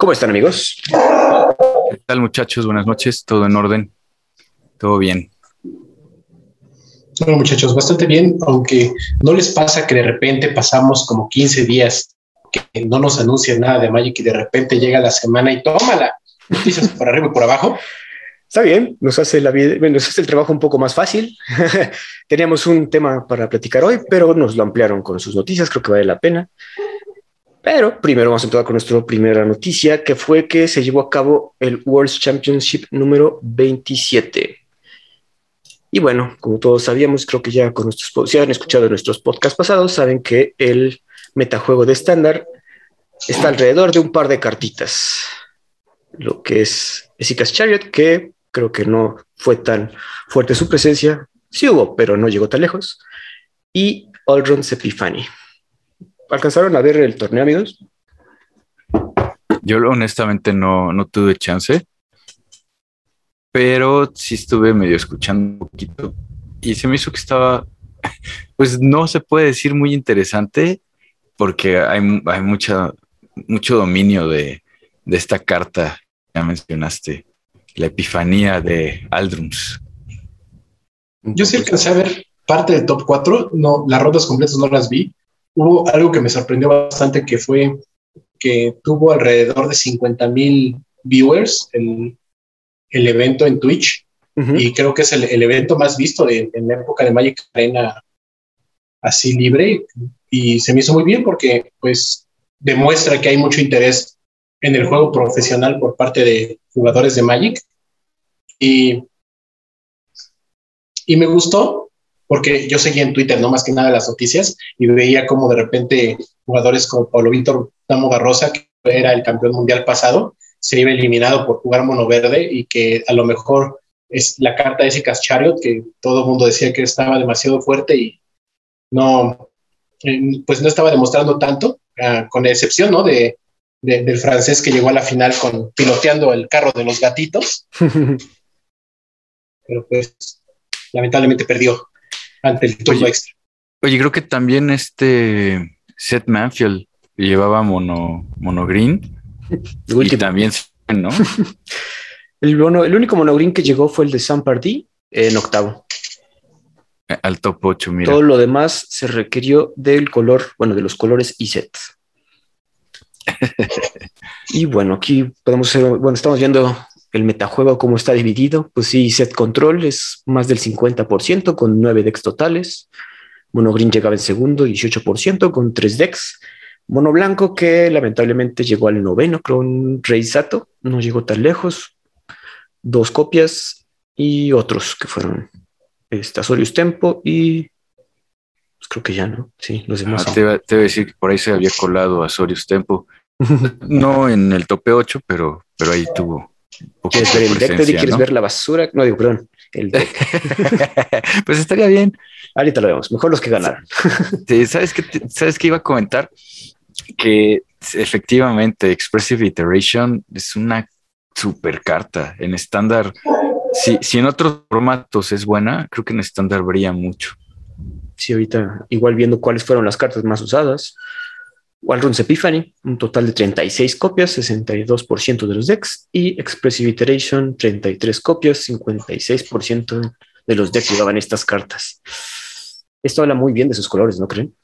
¿Cómo están amigos? ¿Qué tal muchachos? Buenas noches, todo en orden, todo bien. Bueno muchachos, bastante bien, aunque no les pasa que de repente pasamos como 15 días que no nos anuncian nada de Magic y de repente llega la semana y tómala, noticias por arriba y por abajo. Está bien, nos hace la vida, nos hace el trabajo un poco más fácil. Teníamos un tema para platicar hoy, pero nos lo ampliaron con sus noticias, creo que vale la pena. Pero primero vamos a empezar con nuestra primera noticia, que fue que se llevó a cabo el World Championship número 27. Y bueno, como todos sabíamos, creo que ya con nuestros, si han escuchado nuestros podcasts pasados, saben que el metajuego de estándar está alrededor de un par de cartitas. Lo que es Esika's Chariot, que creo que no fue tan fuerte su presencia. Sí hubo, pero no llegó tan lejos. Y Allround's Epiphany. ¿Alcanzaron a ver el torneo, amigos? Yo honestamente no, no tuve chance, pero sí estuve medio escuchando un poquito y se me hizo que estaba, pues no se puede decir muy interesante porque hay, hay mucha, mucho dominio de, de esta carta que ya mencionaste la epifanía de Aldrums. Yo sí alcancé a ver parte del top 4, no, las rondas completas no las vi. Hubo algo que me sorprendió bastante que fue que tuvo alrededor de 50 mil viewers el, el, evento en Twitch. Y creo que es el, el evento más visto de, en la época de Magic Arena así libre. Y se me hizo muy bien porque pues demuestra que hay mucho interés en el juego profesional por parte de jugadores de Magic. Y, y me gustó porque yo seguía en Twitter, no más que nada las noticias, y veía como de repente jugadores como Pablo Víctor Damo Barrosa, que era el campeón mundial pasado, se iba eliminado por jugar mono verde y que a lo mejor es la carta de ese Chariot, que todo el mundo decía que estaba demasiado fuerte y no, eh, pues no estaba demostrando tanto, uh, con excepción, ¿no? De, de, del francés que llegó a la final con piloteando el carro de los gatitos. Pero pues lamentablemente perdió ante el turno oye, extra. Oye, creo que también este Seth Manfield llevaba mono, mono green. y también, ¿no? el, mono, el único mono green que llegó fue el de San Party en octavo. Al top 8, mira. Todo lo demás se requirió del color, bueno, de los colores y set. y bueno, aquí podemos ver, bueno, estamos viendo el metajuego cómo está dividido. Pues sí, set control es más del 50% con 9 decks totales. Mono green llegaba en segundo, 18% con 3 decks. Mono blanco que lamentablemente llegó al noveno con Rey Sato, no llegó tan lejos. Dos copias y otros que fueron este, Azorius Tempo y pues creo que ya no. Sí, los demás. Ah, te, iba, te, iba, a decir que por ahí se había colado Azorius Tempo. no en el tope 8, pero, pero ahí tuvo. ¿Quieres ver el? ¿no? ¿Quieres ver la basura? No digo, perdón. El pues estaría bien. Ahorita lo vemos. Mejor los que ganaron. sí, ¿sabes qué, ¿Sabes qué iba a comentar? Que efectivamente Expressive Iteration es una super carta. En estándar, si, si en otros formatos es buena, creo que en estándar brilla mucho. Sí, ahorita igual viendo cuáles fueron las cartas más usadas. Walrun's Epiphany, un total de 36 copias, 62% de los decks, y Expressive Iteration, 33 copias, 56% de los decks llevaban estas cartas. Esto habla muy bien de sus colores, ¿no creen?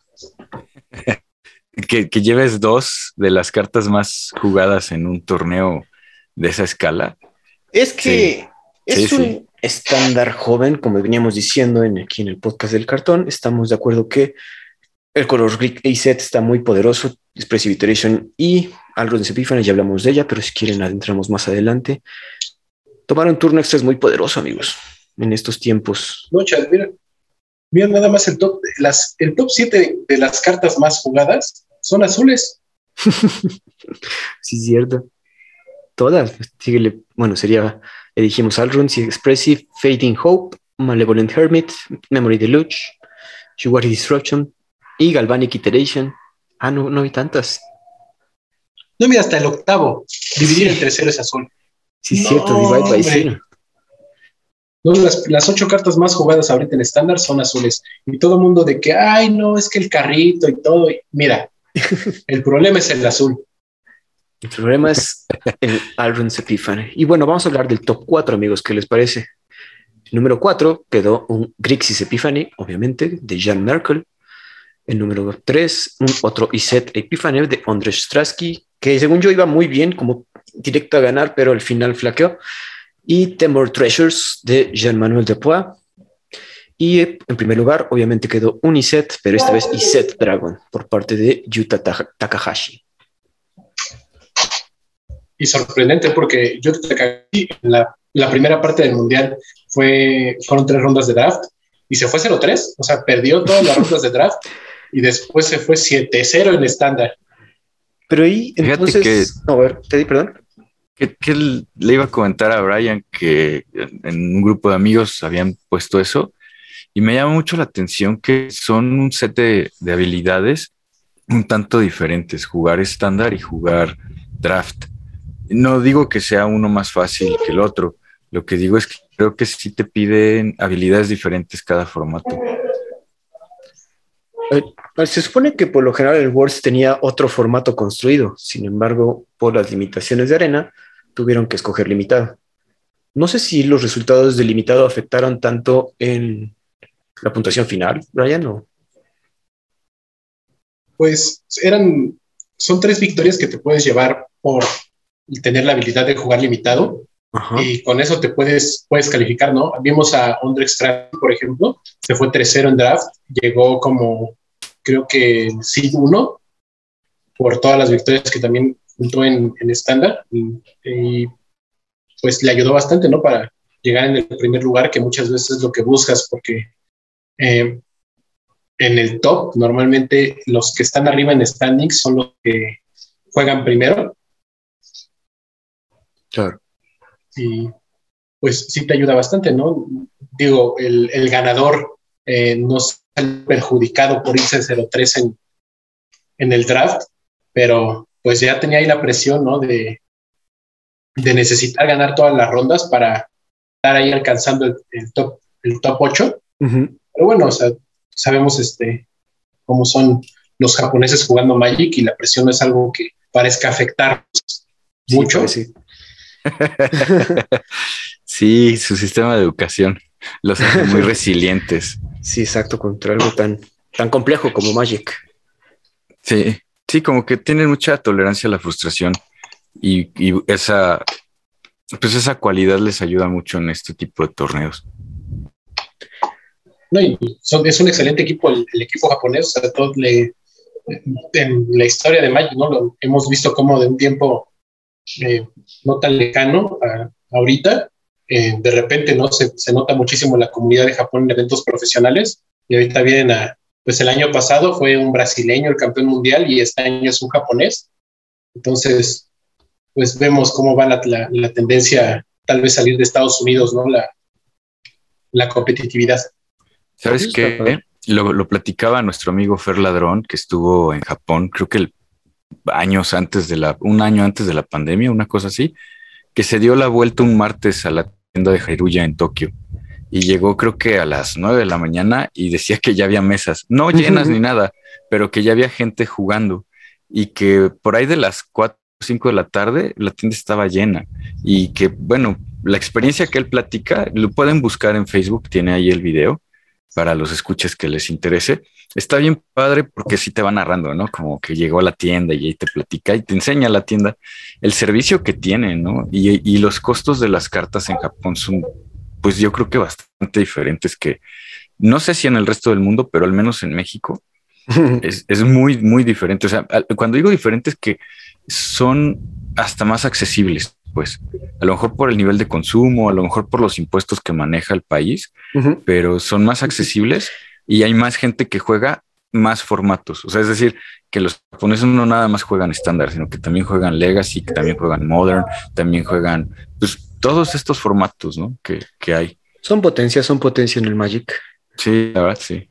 que, que, lleves dos de las cartas más jugadas en un torneo de esa escala. Es que sí. es sí, un sí. estándar joven, como veníamos diciendo en, aquí en el podcast del cartón. Estamos de acuerdo que el color Greek set está muy poderoso, Expressive Iteration y algo de Epiphany, ya hablamos de ella, pero si quieren adentramos más adelante. Tomar un turno extra es muy poderoso, amigos, en estos tiempos. No, Chad, mira, mira nada más el top, las, el top 7 de las cartas más jugadas son azules. sí, cierto. todas. Síguele, bueno, sería, le dijimos Alruns, Expressive, Fading Hope, Malevolent Hermit, Memory Deluge, Shuwari Disruption y Galvanic Iteration. Ah, no, no hay tantas. No, mira, hasta el octavo. Dividir entre cero es azul. Sí, cierto, divide by zero. No, las, ocho cartas más jugadas ahorita en estándar son azules. Y todo el mundo de que, ay, no, es que el carrito y todo. mira, el problema es el azul. El problema es el Alrun's Epiphany. Y bueno, vamos a hablar del top 4, amigos. ¿Qué les parece? El número 4 quedó un Grixis Epiphany, obviamente, de Jan Merkel. El número 3, un otro Iset Epiphany de Andrzej Strasky, que según yo iba muy bien, como directo a ganar, pero al final flaqueó. Y Temor Treasures de Jean-Manuel Depois. Y en primer lugar, obviamente quedó un Iset, pero esta vez Iset Dragon por parte de Yuta Takahashi. Y sorprendente porque Yuta Takahashi, en la, la primera parte del mundial, fue, fueron tres rondas de draft y se fue 0-3, o sea, perdió todas las rondas de draft y después se fue 7-0 en estándar. Pero ahí, entonces, a ver, te di perdón. Que, le iba a comentar a Brian que en un grupo de amigos habían puesto eso y me llama mucho la atención que son un set de, de habilidades un tanto diferentes, jugar estándar y jugar draft. No digo que sea uno más fácil que el otro, lo que digo es que creo que sí te piden habilidades diferentes cada formato. Eh, se supone que por lo general el Worlds tenía otro formato construido, sin embargo, por las limitaciones de arena, tuvieron que escoger limitado. No sé si los resultados de limitado afectaron tanto en la puntuación final, Brian, o... Pues eran, son tres victorias que te puedes llevar por tener la habilidad de jugar limitado y con eso te puedes, puedes calificar, ¿no? Vimos a Ondrex por ejemplo, se fue tercero en draft, llegó como, creo que sí, uno, por todas las victorias que también juntó en estándar, y, pues le ayudó bastante, ¿no? Para llegar en el primer lugar, que muchas veces es lo que buscas, porque eh, en el top, normalmente los que están arriba en standings son los que juegan primero. Claro y pues sí te ayuda bastante, ¿no? Digo, el, ganador eh, no se perjudicado por irse 0-3 en, en el draft, pero pues ya tenía ahí la presión, ¿no? De, de necesitar ganar todas las rondas para estar ahí alcanzando el, top, el top 8. Pero bueno, o sea, sabemos este, cómo son los japoneses jugando Magic y la presión es algo que parezca afectar mucho. Pues sí. sí, su sistema de educación los hace muy resilientes. Sí, exacto, contra algo tan, tan complejo como Magic. Sí, sí, como que tienen mucha tolerancia a la frustración y, esa, pues esa cualidad les ayuda mucho en este tipo de torneos. No, es un excelente equipo el, equipo japonés, o sea, todo le, en la historia de Magic, ¿no? Lo, hemos visto como de un tiempo eh, no tan lejano a, ahorita. Eh, de repente no se, se, nota muchísimo la comunidad de Japón en eventos profesionales y ahorita vienen a, pues el año pasado fue un brasileño el campeón mundial y este año es un japonés. Entonces, pues vemos cómo va la, la, tendencia tal vez salir de Estados Unidos, ¿no? La, la competitividad. ¿Sabes qué? Lo, lo, platicaba nuestro amigo Fer Ladrón, que estuvo en Japón, creo que el años antes de la, un año antes de la pandemia, una cosa así, que se dio la vuelta un martes a la tienda de Jairuya en Tokio. Y llegó creo que a las nueve de la mañana y decía que ya había mesas, no llenas ni nada, pero que ya había gente jugando y que por ahí de las cuatro o cinco de la tarde la tienda estaba llena. Y que bueno, la experiencia que él platica, lo pueden buscar en Facebook, tiene ahí el video para los escuches que les interese. Está bien padre porque sí te va narrando, ¿no? Como que llegó a la tienda y ahí te platica y te enseña la tienda el servicio que tiene, ¿no? Y, los costos de las cartas en Japón son, pues yo creo que bastante diferentes que, no sé si en el resto del mundo, pero al menos en México es, es muy, muy diferente. O sea, cuando digo diferente es que son hasta más accesibles pues a lo mejor por el nivel de consumo, a lo mejor por los impuestos que maneja el país, pero son más accesibles y hay más gente que juega más formatos. O sea, es decir, que los japoneses no nada más juegan estándar, sino que también juegan Legacy, que también juegan Modern, también juegan pues, todos estos formatos ¿no? que, que hay. Son potencia, son potencia en el Magic. Sí, la verdad, sí.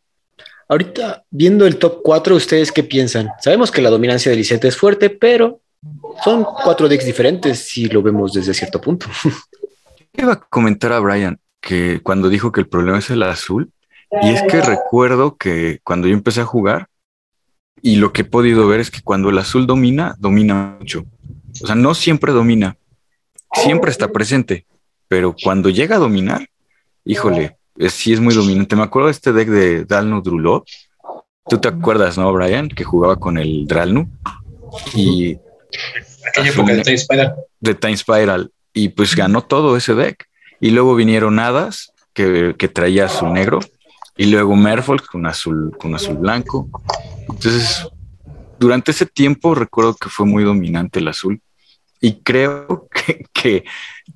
Ahorita, viendo el top 4, ¿ustedes qué piensan? Sabemos que la dominancia de Lisette es fuerte, pero son cuatro decks diferentes si lo vemos desde cierto punto. Iba a comentar a Brian que cuando dijo que el problema es el azul, y es que recuerdo que cuando yo empecé a jugar, y lo que he podido ver es que cuando el azul domina, domina mucho. O sea, no siempre domina, siempre está presente, pero cuando llega a dominar, híjole, sí es muy dominante. Me acuerdo de este deck de Dalno Drulov. Tú te acuerdas, ¿no, Brian? Que jugaba con el Dralnu. Y. Aquella época de Time Spiral. De Time Spiral. Y pues ganó todo ese deck. Y luego vinieron Hadas, que, que traía azul negro. Y luego Merfolk con azul, con azul blanco. Entonces, durante ese tiempo recuerdo que fue muy dominante el azul. Y creo que, que,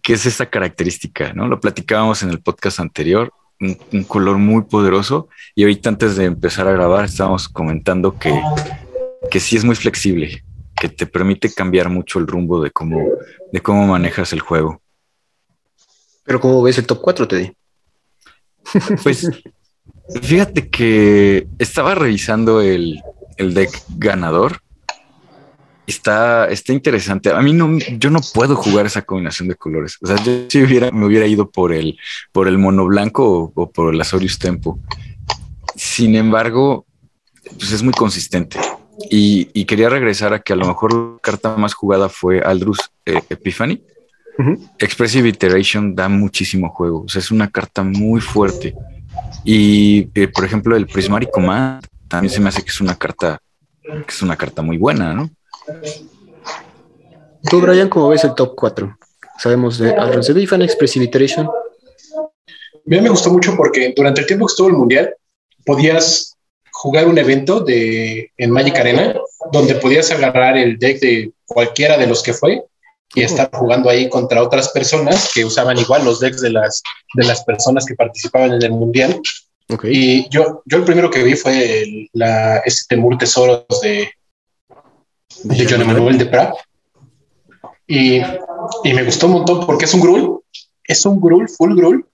que es esa característica, ¿no? Lo platicábamos en el podcast anterior un, color muy poderoso. Y ahorita antes de empezar a grabar estábamos comentando que, que sí es muy flexible, que te permite cambiar mucho el rumbo de cómo, de cómo manejas el juego. Pero ¿cómo ves el top 4, Teddy? Pues fíjate que estaba revisando el, el deck ganador está, está interesante. A mí no, yo no puedo jugar esa combinación de colores. O sea, yo si hubiera, me hubiera ido por el, por el mono blanco o, por el Azorius Tempo. Sin embargo, pues es muy consistente. Y, quería regresar a que a lo mejor la carta más jugada fue Aldrus eh, Epiphany. Expressive Iteration da muchísimo juego. O sea, es una carta muy fuerte. Y eh, por ejemplo, el Prismatic Command también se me hace que es una carta que es una carta muy buena, ¿no? Tú, Brian, ¿cómo ves el top 4? Sabemos de Alonso Bifan, Expressive Iteration. A mí me gustó mucho porque durante el tiempo que estuvo el Mundial, podías jugar un evento de, en Magic Arena donde podías agarrar el deck de cualquiera de los que fue y estar jugando ahí contra otras personas que usaban igual los decks de las, de las personas que participaban en el Mundial. Y yo, yo el primero que vi fue la, este Temur Tesoros de, de John Emanuel de Prat. Y, y, me gustó un montón porque es un Grul, es un Grul, full Grul,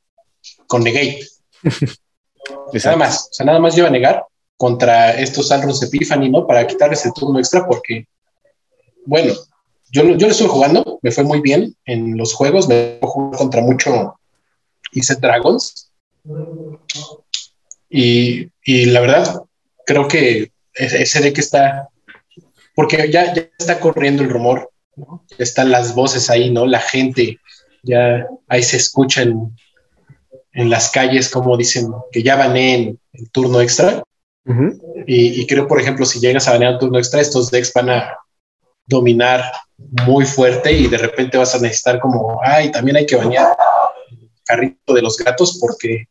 con negate. nada más, o sea, nada más lleva a negar contra estos Alros Epiphany, ¿no? Para quitarles el turno extra porque, bueno, yo, yo lo estuve jugando, me fue muy bien en los juegos, me jugué contra mucho Iset Dragons. Y, y la verdad, creo que ese deck está porque ya, ya está corriendo el rumor, están las voces ahí, ¿no? La gente ya ahí se escucha en, las calles como dicen que ya baneé el turno extra. Y, creo, por ejemplo, si llegas a banear el turno extra, estos decks van a dominar muy fuerte y de repente vas a necesitar como, ay, también hay que banear el carrito de los gatos porque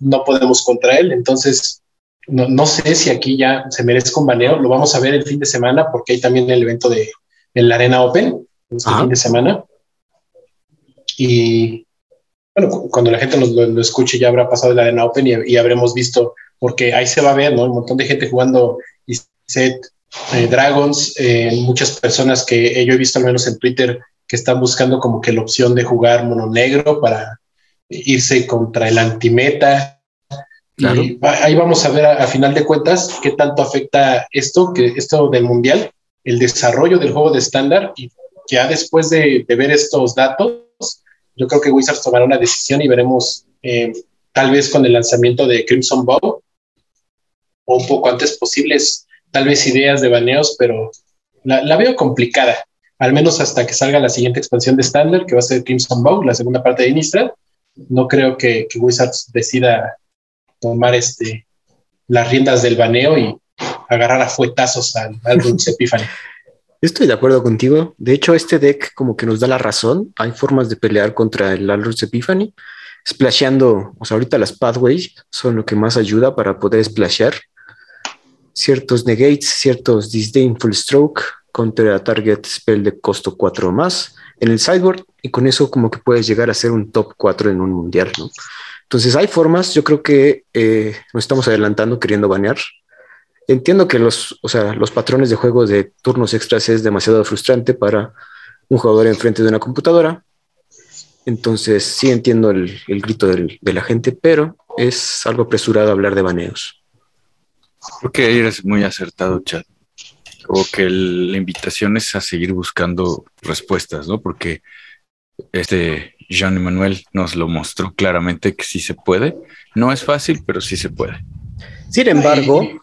no podemos contra él. Entonces, no, sé si aquí ya se merezca un baneo, lo vamos a ver el fin de semana porque hay también el evento de la Arena Open, este fin de semana. Y bueno, cuando la gente lo, escuche ya habrá pasado la Arena Open y, habremos visto, porque ahí se va a ver, ¿no? Un montón de gente jugando set eh, Dragons, eh, muchas personas que yo he visto al menos en Twitter que están buscando como que la opción de jugar mono negro para irse contra el antimeta y ahí vamos a ver a, final de cuentas qué tanto afecta esto, que esto del mundial, el desarrollo del juego de estándar y ya después de, ver estos datos, yo creo que Wizards tomará una decisión y veremos eh, tal vez con el lanzamiento de Crimson Bow o un poco antes posibles, tal vez ideas de baneos, pero la, veo complicada, al menos hasta que salga la siguiente expansión de estándar, que va a ser Crimson Bow, la segunda parte de Innistrad. No creo que, que Wizards decida tomar este, las riendas del baneo y agarrar a fuetazos al, al Epiphany. Estoy de acuerdo contigo. De hecho, este deck como que nos da la razón. Hay formas de pelear contra el Alrus Epiphany. Splasheando, o sea, ahorita las pathways son lo que más ayuda para poder splashear. Ciertos negates, ciertos disdainful stroke contra target spell de costo 4 más en el sideboard y con eso como que puedes llegar a ser un top 4 en un mundial, ¿no? Entonces hay formas, yo creo que eh, nos estamos adelantando queriendo banear. entiendo que los, o sea, los patrones de juego de turnos extras es demasiado frustrante para un jugador enfrente de una computadora. Entonces sí entiendo el, grito de la gente, pero es algo apresurado hablar de baneos. Creo que eres muy acertado, Chad. O que la invitación es a seguir buscando respuestas, ¿no? Porque este Jean Emmanuel nos lo mostró claramente que sí se puede. No es fácil, pero sí se puede. Sin embargo,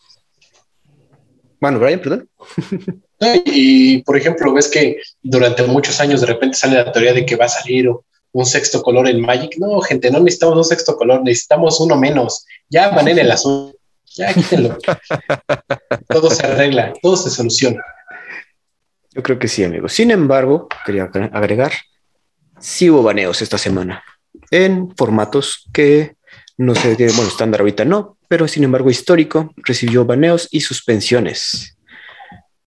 bueno, Brian, perdón. Y por ejemplo, ves que durante muchos años de repente sale la teoría de que va a salir un sexto color en Magic. No, gente, no necesitamos un sexto color, necesitamos uno menos. Ya van en el azul. Ya quítenlo. todo se arregla, todo se soluciona. Yo creo que sí, amigo. Sin embargo, quería agregar, sí hubo baneos esta semana en formatos que no sé, bueno, estándar ahorita no, pero sin embargo histórico, recibió baneos y suspensiones.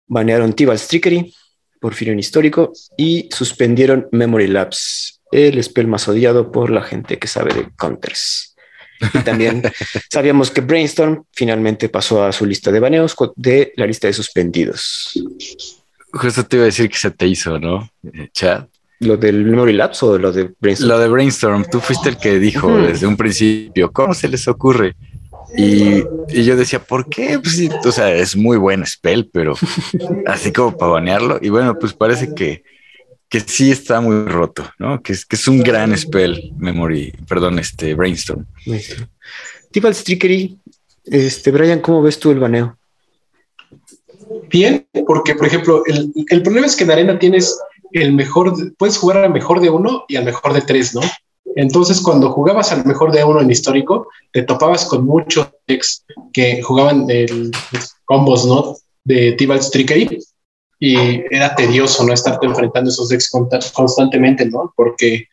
Banearon Tibal Trickery, Porfirio en histórico, y suspendieron Memory Labs, el spell más odiado por la gente que sabe de counters. Y también sabíamos que Brainstorm finalmente pasó a su lista de baneos de la lista de suspendidos. Justo te iba a decir que se te hizo, ¿no? Eh, chat. ¿Lo del Memory Labs o lo de Brainstorm? Lo de Brainstorm. Tú fuiste el que dijo desde un principio, ¿cómo se les ocurre? Y, yo decía, ¿por qué? Pues o sea, es muy buen spell, pero así como para banearlo. Y bueno, pues parece que, que sí está muy roto, ¿no? Que es, que es un gran spell, Memory, perdón, este Brainstorm. Tibal Trickery, este, Brian, ¿cómo ves tú el baneo? Bien, porque por ejemplo, el, el problema es que en arena tienes el mejor, puedes jugar al mejor de uno y al mejor de tres, ¿no? Entonces, cuando jugabas al mejor de uno en histórico, te topabas con muchos decks que jugaban el, combos, ¿no? De Tibalt's Trickery y era tedioso, ¿no? Estarte enfrentando esos decks constantemente, ¿no? Porque,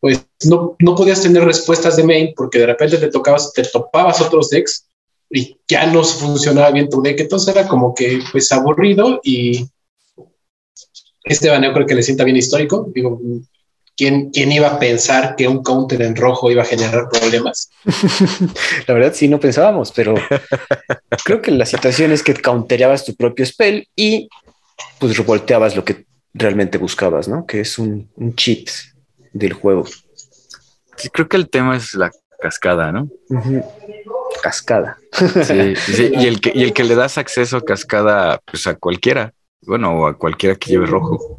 pues, no, no podías tener respuestas de main porque de repente te tocabas, te topabas otros decks y ya no funcionaba bien tu deck. Entonces era como que, pues, aburrido y este baneo creo que le sienta bien histórico. Digo, ¿quién, ¿quién iba a pensar que un counter en rojo iba a generar problemas? la verdad sí, no pensábamos, pero creo que la situación es que countereabas tu propio spell y pues revolteabas lo que realmente buscabas, ¿no? Que es un, cheat del juego. Sí, creo que el tema es la cascada, ¿no? Cascada. Sí, sí, Y, el que, y el que le das acceso a cascada pues a cualquiera bueno, o a cualquiera que lleve rojo.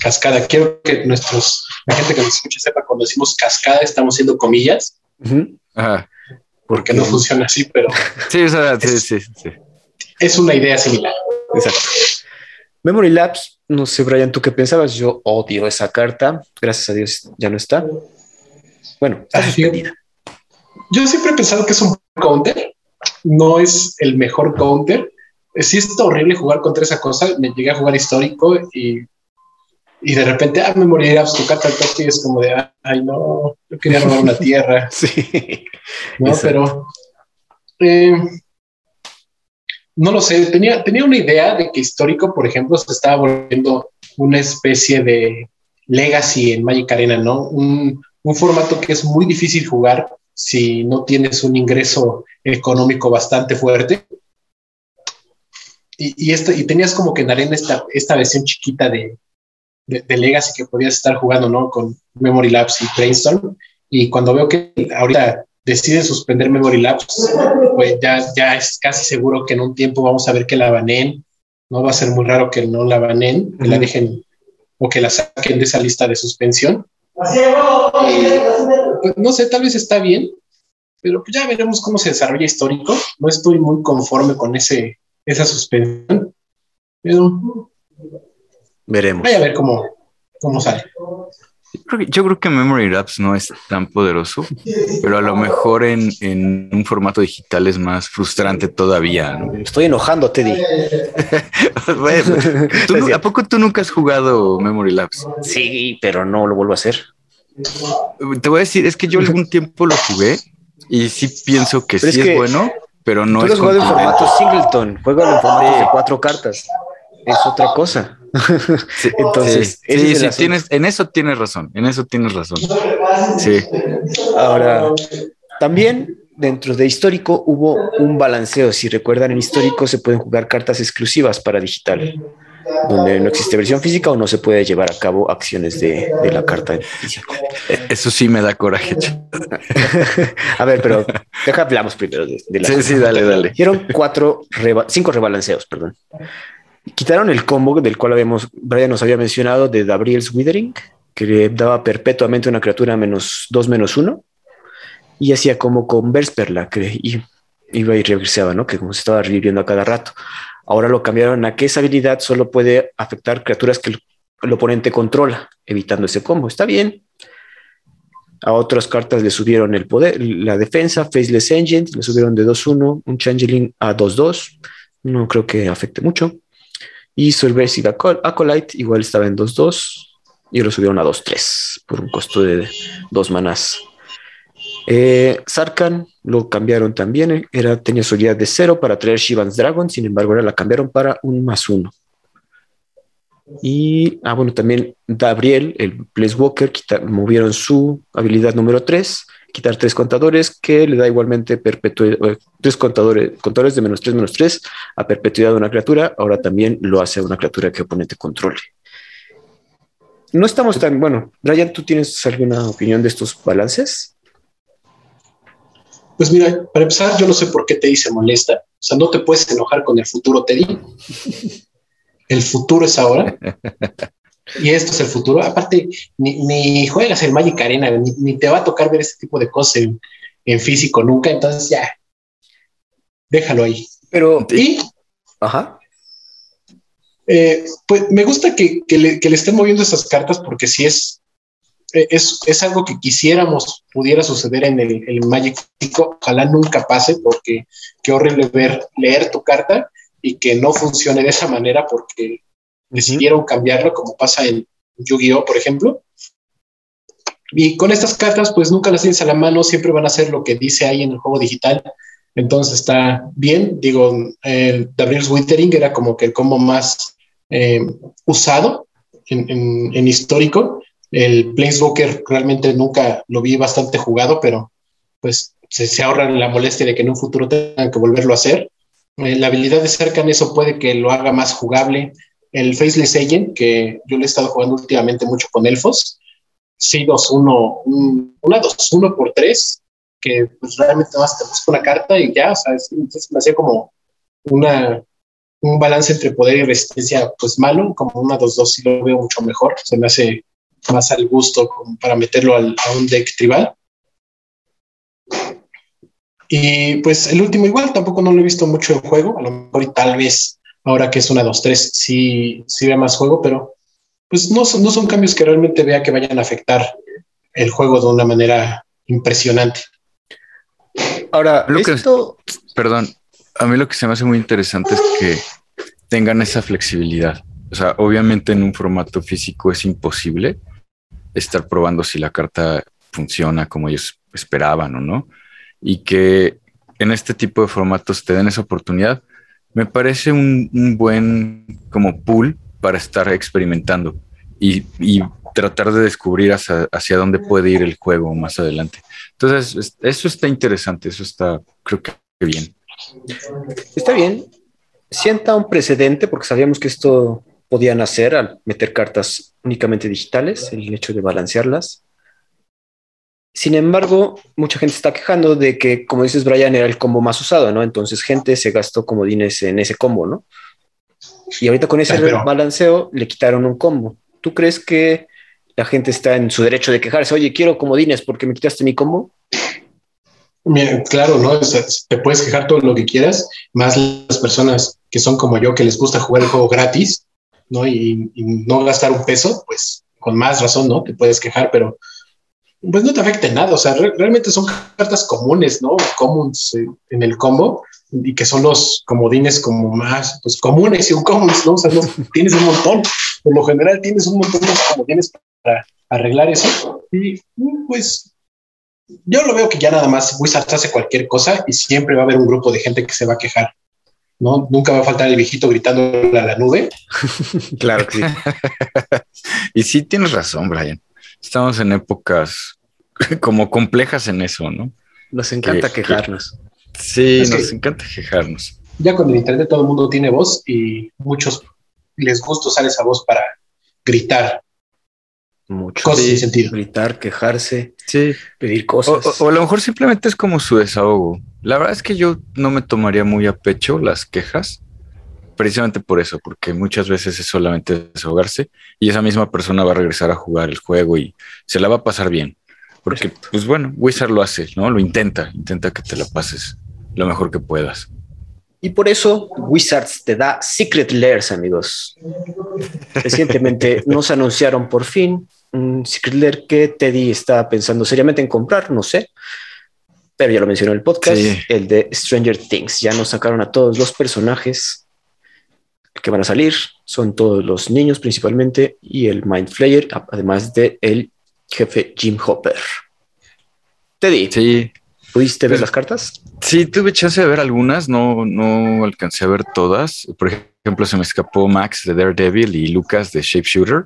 Cascada, quiero que nuestros, la gente que nos escuche sepa cuando decimos cascada estamos haciendo comillas. Porque no funciona así, pero. sí, sí, sí, Es una idea similar. Exacto. Memory Labs, no sé, Brian, ¿tú qué pensabas? Yo odio esa carta. Gracias a Dios ya no está. Bueno, está suspendida. Yo siempre he pensado que es un counter. No es el mejor counter, sí está horrible jugar contra esa cosa. Me llegué a jugar histórico y, y de repente, ah, me morirá, pues tu carta al toque es como de, ay, no, yo quería robar una tierra. sí. No, pero eh, no lo sé. Tenía, tenía una idea de que histórico, por ejemplo, se estaba volviendo una especie de legacy en Magic Arena, ¿no? Un, un formato que es muy difícil jugar si no tienes un ingreso económico bastante fuerte y, esto, y tenías como que en arena esta, esta versión chiquita de, de, Legacy que podías estar jugando, ¿no? Con Memory Labs y Brainstorm. Y cuando veo que ahorita deciden suspender Memory Labs, pues ya, ya es casi seguro que en un tiempo vamos a ver que la banen. No va a ser muy raro que no la banen, que la dejen o que la saquen de esa lista de suspensión. pues, no sé, tal vez está bien, pero pues ya veremos cómo se desarrolla histórico. No estoy muy conforme con ese, esa suspensión. Pero veremos. Vaya a ver cómo, cómo sale. Yo creo, que, Memory Labs no es tan poderoso, pero a lo mejor en, en un formato digital es más frustrante todavía. estoy enojando, Teddy. ¿A poco tú nunca has jugado Memory Labs? Sí, pero no lo vuelvo a hacer. Te voy a decir, es que yo algún tiempo lo jugué y sí pienso que sí es bueno, pero no es. en formato singleton, juega en formato de cuatro cartas. Es otra cosa. Entonces, sí, sí, tienes, en eso tienes razón, en eso tienes razón. Sí. Ahora, también dentro de histórico hubo un balanceo. Si recuerdan, en histórico se pueden jugar cartas exclusivas para digital, donde no existe versión física o no se puede llevar a cabo acciones de, la carta física. Eso sí me da coraje. a ver, pero deja hablamos primero de, la. Sí, sí, dale, dale. Hicieron cuatro, cinco rebalanceos, perdón. Quitaron el combo del cual habíamos, Brian nos había mencionado de Gabriel's Withering, que le daba perpetuamente una criatura menos dos menos uno y hacía como con Versperla, que iba y regresaba, ¿no? Que como se estaba reviviendo a cada rato. Ahora lo cambiaron a que esa habilidad solo puede afectar criaturas que el, oponente controla, evitando ese combo. Está bien. A otras cartas le subieron el poder, la defensa, Faceless Engine, le subieron de 2-1, un Changeling a 2-2. No creo que afecte mucho. Y Subversive Acolyte igual estaba en 2-2 y lo subieron a 2-3 por un costo de 2 manas. Eh, Sarkan lo cambiaron también, era, tenía solidez de 0 para traer Shivan's Dragon, sin embargo ahora la cambiaron para un más 1. Y, ah, bueno, también Gabriel, el Walker, movieron su habilidad número 3, quitar tres contadores, que le da igualmente perpetuidad, eh, tres contadores, contadores de menos 3, menos 3 a perpetuidad de una criatura, ahora también lo hace a una criatura que oponente controle. No estamos tan, bueno, Brian, ¿tú tienes alguna opinión de estos balances? Pues mira, para empezar, yo no sé por qué te dice molesta. O sea, no te puedes enojar con el futuro, te digo. El futuro es ahora. Y esto es el futuro. Aparte, ni, juegas el Magic Arena, ni, te va a tocar ver este tipo de cosas en, físico nunca. Entonces, ya, déjalo ahí. Pero, y, ajá. Eh, pues me gusta que, le, que, le, estén moviendo esas cartas porque si es eh, es, es, algo que quisiéramos pudiera suceder en el, el Magic Ojalá nunca pase porque qué horrible ver, leer tu carta y que no funcione de esa manera porque decidieron cambiarlo, como pasa en Yu-Gi-Oh, por ejemplo. Y con estas cartas, pues nunca las tienes a la mano, siempre van a hacer lo que dice ahí en el juego digital. Entonces está bien. Digo, el Gabriel's Withering era como que el combo más eh, usado en, en, histórico el Planeswalker realmente nunca lo vi bastante jugado, pero pues se, ahorran la molestia de que en un futuro tengan que volverlo a hacer. Eh, la habilidad de Cercan eso puede que lo haga más jugable. El Faceless Agent, que yo le he estado jugando últimamente mucho con Elfos, sí, 2-1, una 2-1 por 3, que pues realmente más te busca una carta y ya, o sea, me hacía como una, un balance entre poder y resistencia, pues malo, como una 2-2 sí lo veo mucho mejor, se me hace más al gusto para meterlo a un deck tribal. Y pues el último igual, tampoco no lo he visto mucho en juego, a lo mejor y tal vez ahora que es una 2-3 sí, sí ve más juego, pero pues no son, no son cambios que realmente vea que vayan a afectar el juego de una manera impresionante. Ahora, lo esto... perdón, a mí lo que se me hace muy interesante es que tengan esa flexibilidad. O sea, obviamente en un formato físico es imposible, estar probando si la carta funciona como ellos esperaban o no. Y que en este tipo de formatos te den esa oportunidad, me parece un, buen como pool para estar experimentando y, tratar de descubrir hacia, dónde puede ir el juego más adelante. Entonces, eso está interesante, eso está, creo que bien. Está bien. Sienta un precedente porque sabíamos que esto podían hacer al meter cartas únicamente digitales, el hecho de balancearlas. Sin embargo, mucha gente está quejando de que, como dices, Brian, era el combo más usado, ¿no? Entonces, gente se gastó comodines en ese combo, ¿no? Y ahorita con ese balanceo le quitaron un combo. ¿Tú crees que la gente está en su derecho de quejarse? Oye, quiero comodines porque me quitaste mi combo. claro, ¿no? te puedes quejar todo lo que quieras, más las personas que son como yo, que les gusta jugar el juego gratis, ¿no? Y, no gastar un peso, pues con más razón, ¿no? Te puedes quejar, pero pues no te afecta en nada. O sea, realmente son cartas comunes, ¿no? Comunes eh, en el combo y que son los comodines como más pues, comunes y un comunes, ¿no? O sea, tienes un montón. Por lo general tienes un montón de comodines para arreglar eso. Y pues yo lo veo que ya nada más Wizards hace cualquier cosa y siempre va a haber un grupo de gente que se va a quejar. ¿no? Nunca va a faltar el viejito gritando a la nube. claro que sí. y sí tienes razón, Brian. Estamos en épocas como complejas en eso, ¿no? Nos encanta quejarnos. sí, nos encanta quejarnos. Ya con el internet todo el mundo tiene voz y muchos les gusta usar esa voz para gritar. Mucho. Cosas sin sentido. Gritar, quejarse, Sí. pedir O, cosas. o- o a lo mejor simplemente es como su desahogo. La verdad es que yo no me tomaría muy a pecho las quejas, precisamente por eso, porque muchas veces es solamente desahogarse y esa misma persona va a regresar a jugar el juego y se la va a pasar bien. Porque, pues bueno, Wizard lo hace, ¿no? Lo intenta, intenta que te la pases lo mejor que puedas. Y por eso Wizards te da Secret Lairs, amigos. Recientemente nos anunciaron por fin un Secret Lair que Teddy está pensando seriamente en comprar, no sé. Pero ya lo mencionó en el podcast, Sí. el de Stranger Things. Ya nos sacaron a todos los personajes que van a salir. Son todos los niños principalmente y el Mind Flayer, además de el jefe Jim Hopper. Teddy, Sí, ¿pudiste ver Pues- las cartas? Sí, tuve chance de ver algunas, no, no alcancé a ver todas. Por ejemplo, se me escapó Max de Daredevil y Lucas de Shapeshooter.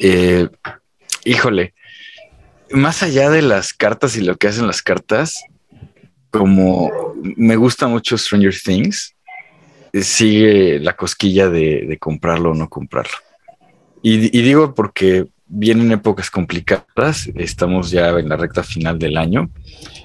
Eh, híjole, más allá de las cartas y lo que hacen las cartas, como me gusta mucho Stranger Things, sigue la cosquilla de, de comprarlo o no comprarlo. Y, y digo porque vienen épocas complicadas, estamos ya en la recta final del año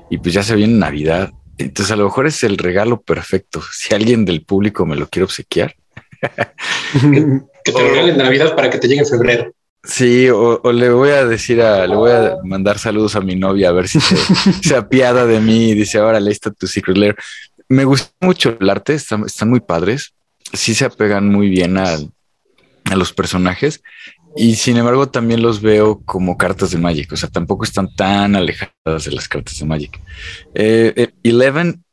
y pues ya se viene Navidad. Entonces a lo mejor es el regalo perfecto. Si alguien del público me lo quiere obsequiar. Que te regalen en Navidad para que te llegue en febrero. Sí, o, o le voy a decir a, le voy a mandar saludos a mi novia a ver si se, se apiada de mí y dice, ahora está tu Secret Lair. Me gusta mucho el arte, están, están muy padres. Sí se apegan muy bien a, a los personajes y sin embargo también los veo como cartas de Magic. O sea, tampoco están tan alejadas de las cartas de Magic. Eh, eh, Eleven,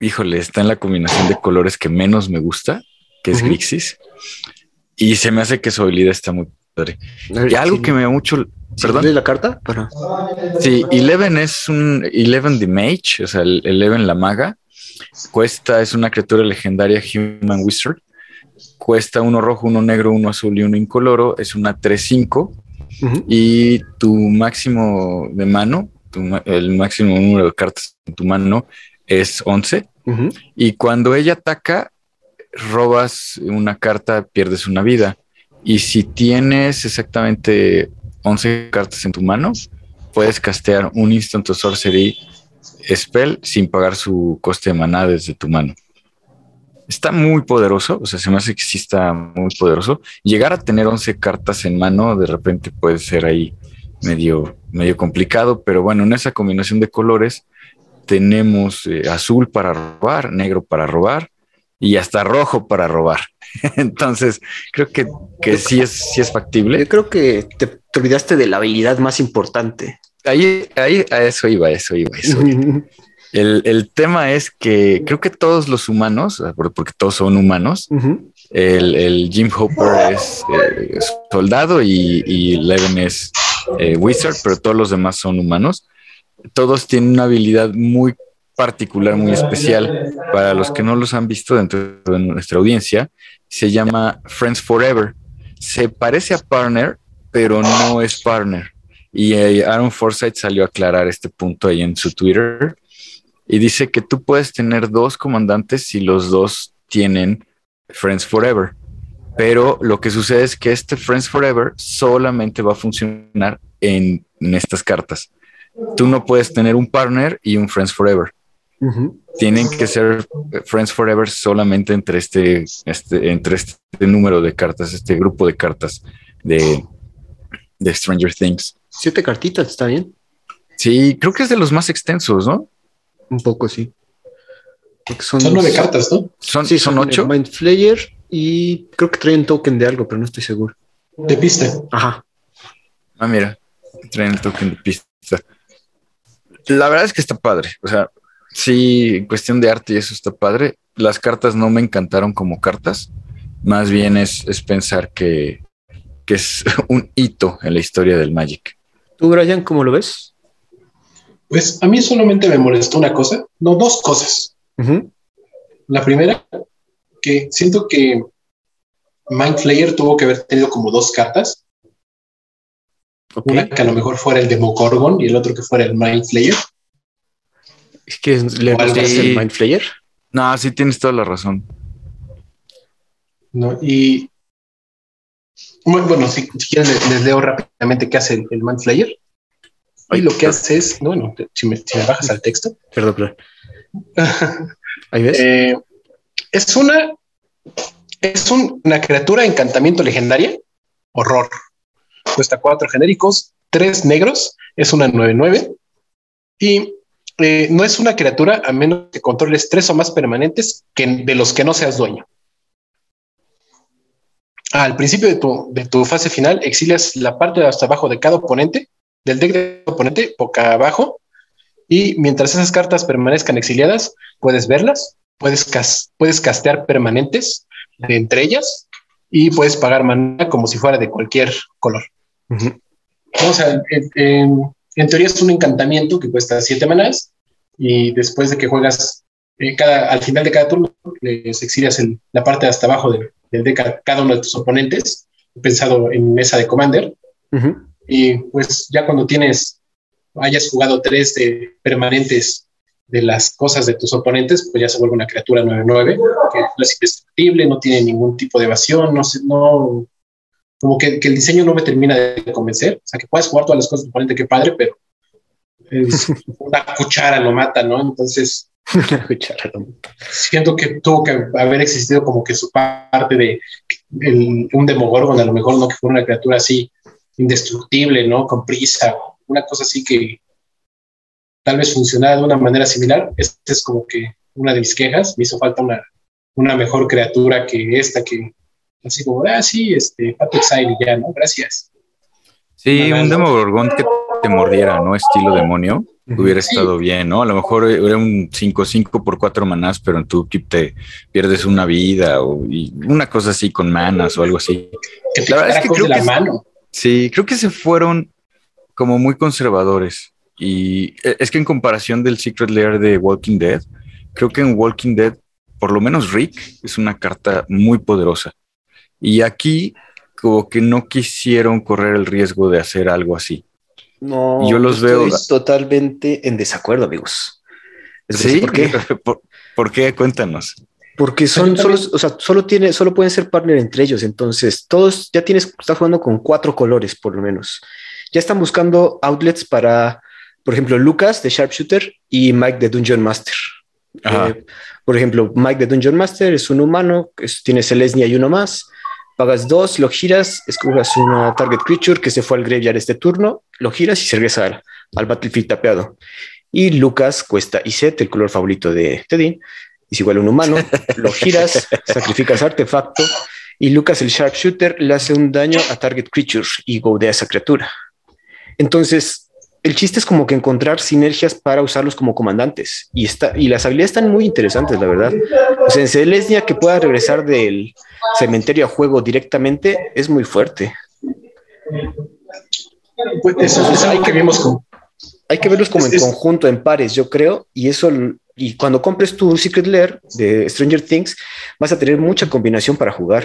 híjole, está en la combinación de colores que menos me gusta, que es Ujú. Grixis. Y se me hace que su habilidad está muy padre. Y algo que me da mucho, ¿Perdón? perdón. la carta? Para... Sí, Eleven es un Eleven the Mage, o sea, el Eleven la maga. Cuesta, es una criatura legendaria Human Wizard. Cuesta uno rojo, uno negro, uno azul y uno incoloro. Es una 3-5 Ujú. y tu máximo de mano, tu el máximo número de cartas en tu mano es 11. Ujú. Y cuando ella ataca, robas una carta, pierdes una vida. Y si tienes exactamente 11 cartas en tu mano, puedes castear un Instant Sorcery Spell sin pagar su coste de maná desde tu mano. Está muy poderoso, o sea, se me hace que sí está muy poderoso. Llegar a tener 11 cartas en mano de repente puede ser ahí medio, medio complicado, pero bueno, en esa combinación de colores tenemos eh, azul para robar, negro para robar y hasta rojo para robar. Entonces, creo que, que sí, es, sí es factible. Yo creo que te, te olvidaste de la habilidad más importante. Ahí, ahí, a eso iba, eso iba, eso iba. El, el tema es que creo que todos los humanos, por- porque todos son humanos, Ujú. el, el Jim Hopper es, eh, soldado y, y Leven es eh, wizard, pero todos los demás son humanos. Todos tienen una habilidad muy particular, muy especial. Para los que no los han visto dentro de nuestra audiencia, se llama Friends Forever. Se parece a Partner, pero no es Partner. Y eh, Aaron Forsyth salió a aclarar este punto ahí en su Twitter y dice que tú puedes tener dos comandantes si los dos tienen Friends Forever. Pero lo que sucede es que este Friends Forever solamente va a funcionar en, en estas cartas. Tú no puedes tener un partner y un Friends Forever. Tienen que ser Friends Forever solamente entre este, este, entre este número de cartas, este grupo de cartas de, de Stranger Things. Siete cartitas, está bien. Sí, creo que es de los más extensos, ¿no? Un poco, sí. Son, Son nueve cartas, ¿no? Son, Sí, son ocho. el Mind Flayer y creo que traen token de algo, pero no estoy seguro. De pista. Ajá. Ah, mira, traen el token de pista. La verdad es que está padre. O sea, sí, en cuestión de arte y eso está padre. Las cartas no me encantaron como cartas. Más bien es, es pensar que, que es un hito en la historia del Magic. ¿Tú, Brian, cómo lo ves? Pues a mí solamente me molestó una cosa, no, dos cosas. La primera, que siento que Mind Flayer tuvo que haber tenido como dos cartas. Una que a lo mejor fuera el Demogorgon y el otro que fuera el Mind Flayer. Es que le el Mind Flayer. No, sí tienes toda la razón. ¿no? Y bueno, bueno, si, si quieren les, les leo rápidamente qué hace el, el Man Flayer. Y lo que perdón. hace es, no, bueno, si me, si me bajas al texto, Perdón, perdón. Ahí ves. eh, es una es un- una criatura de encantamiento legendaria, horror. Cuesta cuatro genéricos, tres negros, es una 9-9 y eh, no es una criatura a menos que controles tres o más permanentes que, de los que no seas dueño. Al principio de tu, de tu fase final, exilias la parte de hasta abajo de cada oponente, del deck de oponente, boca abajo, y mientras esas cartas permanezcan exiliadas, puedes verlas, puedes, cas- puedes castear permanentes de entre ellas y puedes pagar mana como si fuera de cualquier color. O sea, en, en- en teoría es un encantamiento que cuesta siete manas y después de que juegas eh, cada, al final de cada turno, les exilias el- la parte de hasta abajo del, del deck cada uno de tus oponentes, pensado en mesa de Commander. Ujú. Y pues ya cuando tienes, hayas jugado tres de permanentes de las cosas de tus oponentes, pues ya se vuelve una criatura 9-9, que no es indestructible, no tiene ningún tipo de evasión, no sé, no, como que, que el diseño no me termina de convencer. O sea, que puedes jugar todas las cosas de tu oponente, qué padre, pero es una cuchara lo mata, ¿no? Entonces, Siento que tuvo que haber existido como que su parte de el- un demogorgon, a lo mejor no que fuera una criatura así indestructible, ¿no? Con prisa, una cosa así que tal vez funcionara de una manera similar. Esta es como que una de mis quejas. Me hizo falta una, una mejor criatura que esta, que así como, ah, sí, este, Pato Exile ya, ¿no? Gracias. Sí, un demogorgón que te mordiera, ¿no? Estilo demonio. Hubiera Sí. estado bien, ¿no? A lo mejor era un 5-5 por 4 manás, pero en tu equipo te pierdes una vida o y una cosa así con manas o algo así. Que te La verdad es que creo de la que- mano. Sí, creo que se fueron como muy conservadores. Y e- es que en comparación del Secret Lair de Walking Dead, creo que en Walking Dead, por lo menos Rick es una carta muy poderosa. Y aquí, como que no quisieron correr el riesgo de hacer algo así. No, Yo los estoy veo- totalmente en desacuerdo, amigos. ¿Sí? ¿Por qué? ¿Por, por qué? Cuéntanos. Porque son solo, o sea, solo tiene, solo pueden ser partner entre ellos. Entonces, todos ya tienes, estás jugando con cuatro colores, por lo menos. Ya están buscando outlets para, por ejemplo, Lucas de Sharpshooter y Mike de Dungeon Master. Ajá. Eh, por ejemplo, Mike de Dungeon Master es un humano, es- tiene Selesnya y uno más. Pagas dos, lo giras, escoges una target creature que se fue al graveyard este turno, lo giras y se regresa al, al battlefield tapeado. Y Lucas cuesta Iset, el color favorito de Teddy, es igual a un humano, lo giras, sacrificas artefacto y Lucas, el sharpshooter, le hace un daño a target creature y godea a esa criatura. Entonces, el chiste es como que encontrar sinergias para usarlos como comandantes y, está, y las habilidades están muy interesantes, la verdad. O sea, en Celestia que pueda regresar del cementerio a juego directamente es muy fuerte. Pues eso es algo que vimos con, Hay que verlos como en conjunto, en pares, yo creo, y eso, y cuando compres tu Secret Lair de Stranger Things, vas a tener mucha combinación para jugar.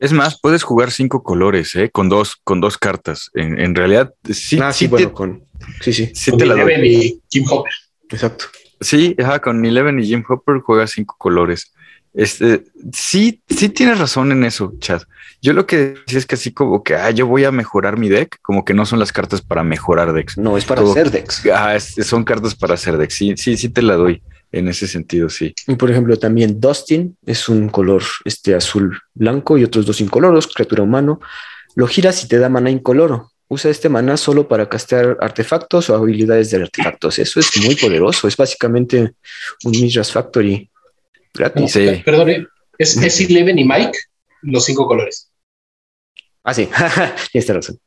Es más, puedes jugar cinco colores, ¿eh? Con dos, con dos cartas. En, en realidad, sí, ah, sí, sí, bueno, te, con. Sí, sí, sí con te la doy. Y Jim Hopper. exacto. Sí, ajá, con Eleven y Jim Hopper juega cinco colores. Este, sí, sí tienes razón en eso, Chad. Yo lo que decía es que así como que, ah, yo voy a mejorar mi deck, como que no son las cartas para mejorar decks. No, es para hacer decks. Ah, es- son cartas para hacer decks. Sí, sí, sí te la doy en ese sentido, sí. Y por ejemplo, también Dustin es un color este azul blanco y otros dos incoloros, criatura humano. Lo giras y te da mana incoloro. Usa este mana solo para castear artefactos o habilidades de artefactos. Eso es muy poderoso. Es básicamente un Mishra's Factory gratis. Sí. Per- Perdón, ¿eh? es, es Eleven y Mike, los cinco colores. Ah, sí, tienes razón.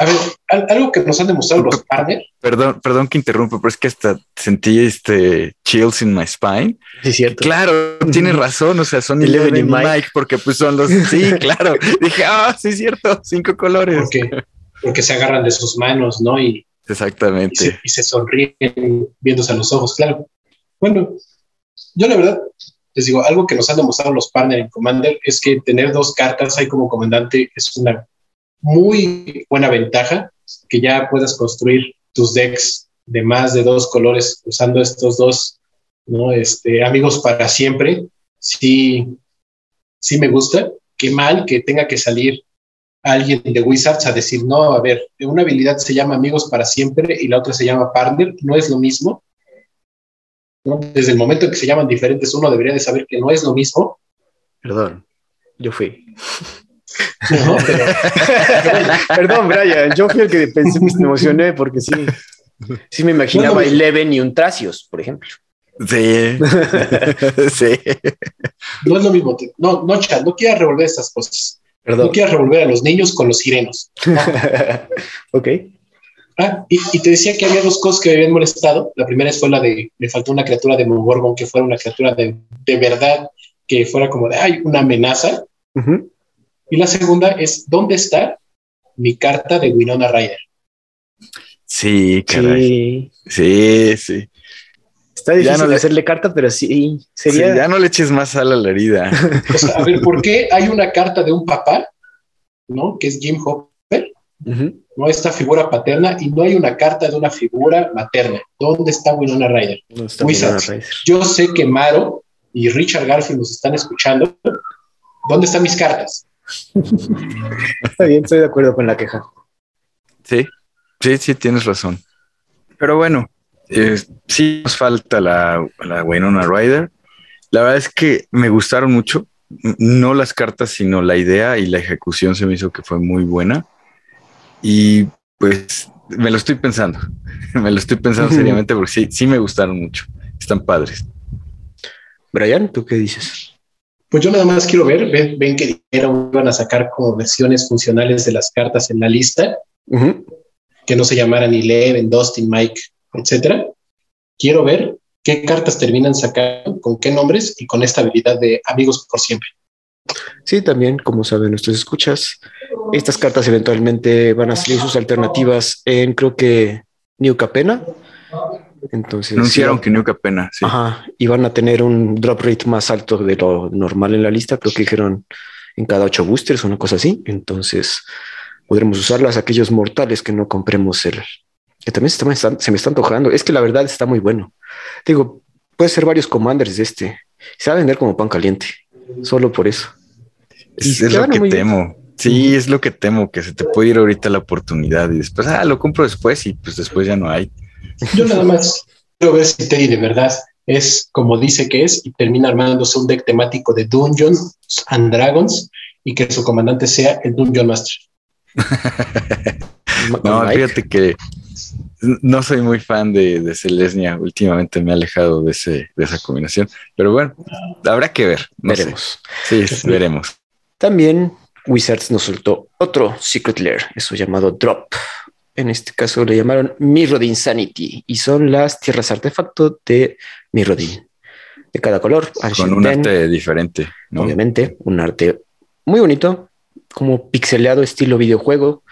A ver, al- algo que nos han demostrado los partners, Perdón, perdón que interrumpa, pero es que hasta sentí este chills in my spine. Sí, cierto. Claro, tienes razón. O sea, son Eleven y y Mike. Mike, porque pues son los. Sí, claro. Dije, ah, sí, cierto, cinco colores. porque, porque se agarran de sus manos, ¿no? Y, y, Exactamente. se, y se sonríen viéndose a los ojos, claro. Bueno, yo la verdad, les digo, algo que nos han demostrado los partners en Commander es que tener dos cartas ahí como comandante es una muy buena ventaja que ya puedas construir tus decks de más de dos colores usando estos dos, ¿no? Este, amigos para siempre, sí, sí me gusta. Qué mal que tenga que salir alguien de Wizards a decir, no, a ver, una habilidad se llama amigos para siempre y la otra se llama partner, no es lo mismo. Desde el momento en que se llaman diferentes, uno debería de saber que no es lo mismo. Perdón, yo fui. Perdón, Brian, yo fui el que pensé, me emocioné porque sí, sí me imaginaba Eleven y un Tracios, por ejemplo. Sí, sí. No es lo mismo. No, no, Chad, no quieras revolver estas cosas. Perdón. No quieras revolver a los niños con los sirenos. ok. Ah, y, te decía que había dos cosas que me habían molestado. La primera fue la de, me faltó una criatura de Mugorgon que fuera una criatura de, de verdad, que fuera como de, ay, una amenaza. Y la segunda es, ¿dónde está mi carta de Winona Ryder? Sí, caray. Sí, sí. Está difícil hacerle carta, pero sí, sería... ya no le eches más sal a la herida. a ver, ¿por qué hay una carta de un papá, ¿no? Que es Jim Hopper, no esta figura paterna, y no hay una carta de una figura materna. ¿Dónde está Winona Ryder? No está Winona Ryder. Yo sé que Maro y Richard Garfield nos están escuchando. ¿Dónde están mis cartas? Está bien, estoy de acuerdo con la queja. Sí, sí, sí, tienes razón. Pero bueno, eh, sí nos falta la, la Winona Ryder. La verdad es que me gustaron mucho, no las cartas, sino la idea y la ejecución se me hizo que fue muy buena. Y pues me lo estoy pensando, me lo estoy pensando seriamente porque sí, sí me gustaron mucho, están padres. Brian, ¿tú qué dices? Pues yo nada más quiero ver, ven, que iban a sacar como versiones funcionales de las cartas en la lista, que no se llamaran Eleven, Dustin, Mike, etcétera. Quiero ver qué cartas terminan sacando, con qué nombres y con esta habilidad de amigos por siempre. Sí, también, como saben nuestros escuchas, estas cartas eventualmente van a salir sus alternativas en, creo que, New Capena. Entonces. Anunciaron que New Capena, sí. Ajá, y van a tener un drop rate más alto de lo normal en la lista. Creo que dijeron en cada ocho boosters, una cosa así. Entonces, podremos usarlas aquellos mortales que no compremos el, que también se, me se me está antojando. Es que la verdad está muy bueno. Digo, puede ser varios commanders de este. Se va a vender como pan caliente, solo por eso. Es, lo que temo. Sí, es lo que temo, que se te puede ir ahorita la oportunidad y después, ah, lo compro después y pues después ya no hay. Yo nada más quiero ver si Teddy de verdad es como dice que es y termina armándose un deck temático de Dungeons and Dragons y que su comandante sea el Dungeon Master. no, fíjate que no soy muy fan de, de Celestia. Últimamente me he alejado de, ese, de esa combinación, pero bueno, habrá que ver. veremos. Sí, veremos. También Wizards nos soltó otro Secret Lair, eso llamado Drop. En este caso le llamaron Mirrodin Sanity y son las tierras artefacto de Mirrodin. De cada color. Con un arte diferente. Obviamente, un arte muy bonito, como pixeleado estilo videojuego.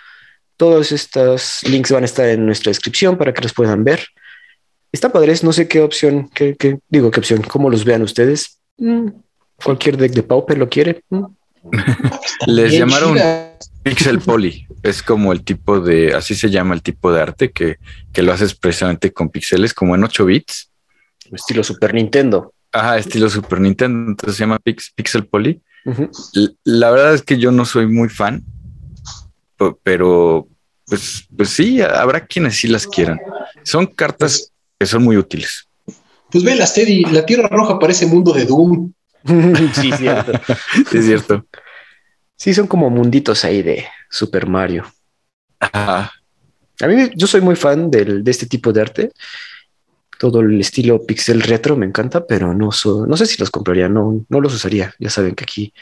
Todos estos links van a estar en nuestra descripción para que los puedan ver. Está padres, no sé qué opción, qué, digo qué opción, cómo los vean ustedes. Mm, cualquier deck de Pauper lo quiere. Mm. Les llamaron Pixel Poly. Es como el tipo de, así se llama el tipo de arte que, lo haces precisamente con pixeles, como en 8 bits. Estilo Super Nintendo. Ajá, estilo Super Nintendo. Entonces se llama Pixel Poly. La verdad es que yo no soy muy fan, pero pues, pues sí, habrá quienes sí las quieran. Son cartas que son muy útiles. Pues ve las Teddy, la Tierra Roja parece mundo de Doom. sí, cierto. sí, es cierto. Sí, son como munditos ahí de Super Mario. A mí, yo soy muy fan de este tipo de arte. Todo el estilo pixel retro me encanta, pero no, no sé si los compraría, no, no los usaría. Ya saben que aquí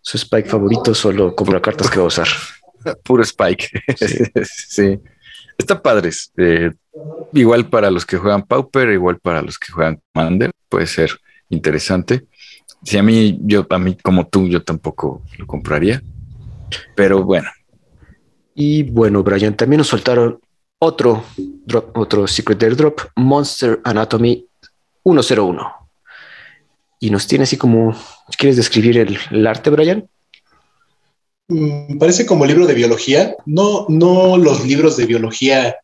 su Spike favorito solo compra cartas que va a usar. Puro Spike. Sí. Está padres. Eh, igual para los que juegan Pauper, igual para los que juegan Commander, puede ser interesante. Si a mí, yo, a mí como tú, yo tampoco lo compraría. Pero bueno. Y bueno, Brian, también nos soltaron otro drop, otro Secret Drop, Monster Anatomy 101. Y nos tiene así como, ¿quieres describir el, arte, Brian? mm, parece como libro de biología, no, no los libros de biología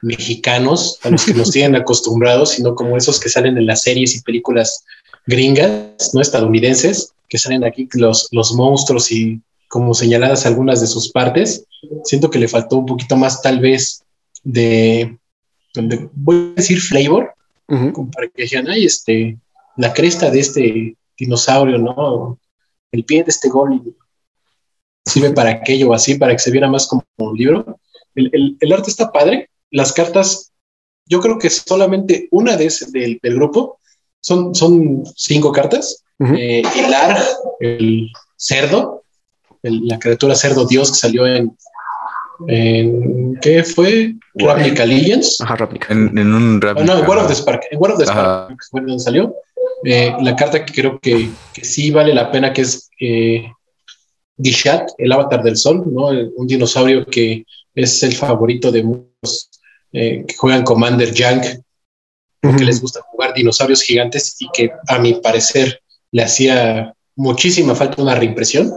mexicanos a los que nos tienen acostumbrados, sino como esos que salen en las series y películas gringas, no estadounidenses, que salen aquí los, los monstruos y como señaladas algunas de sus partes. Siento que le faltó un poquito más tal vez de, voy a decir flavor, como para que dijeran, ay, este, la cresta de este dinosaurio, ¿no? El pie de este goblin sirve para aquello así, para que se viera más como un libro. El, el arte está padre, las cartas, yo creo que solamente una de del, grupo, son, son cinco cartas. Eh, el Arg, el cerdo, la criatura cerdo dios que salió en, en ¿qué fue? Ravnica Legends. Ajá, Ravnica. En, un Ravnica. no, en War of the Spark. En War of the Spark fue donde salió. Eh, la carta que creo que, que, sí vale la pena, que es eh, Gishat, el avatar del sol, ¿no? Un dinosaurio que es el favorito de muchos eh, que juegan Commander Young, porque les gusta jugar dinosaurios gigantes y que a mi parecer le hacía muchísima falta una reimpresión.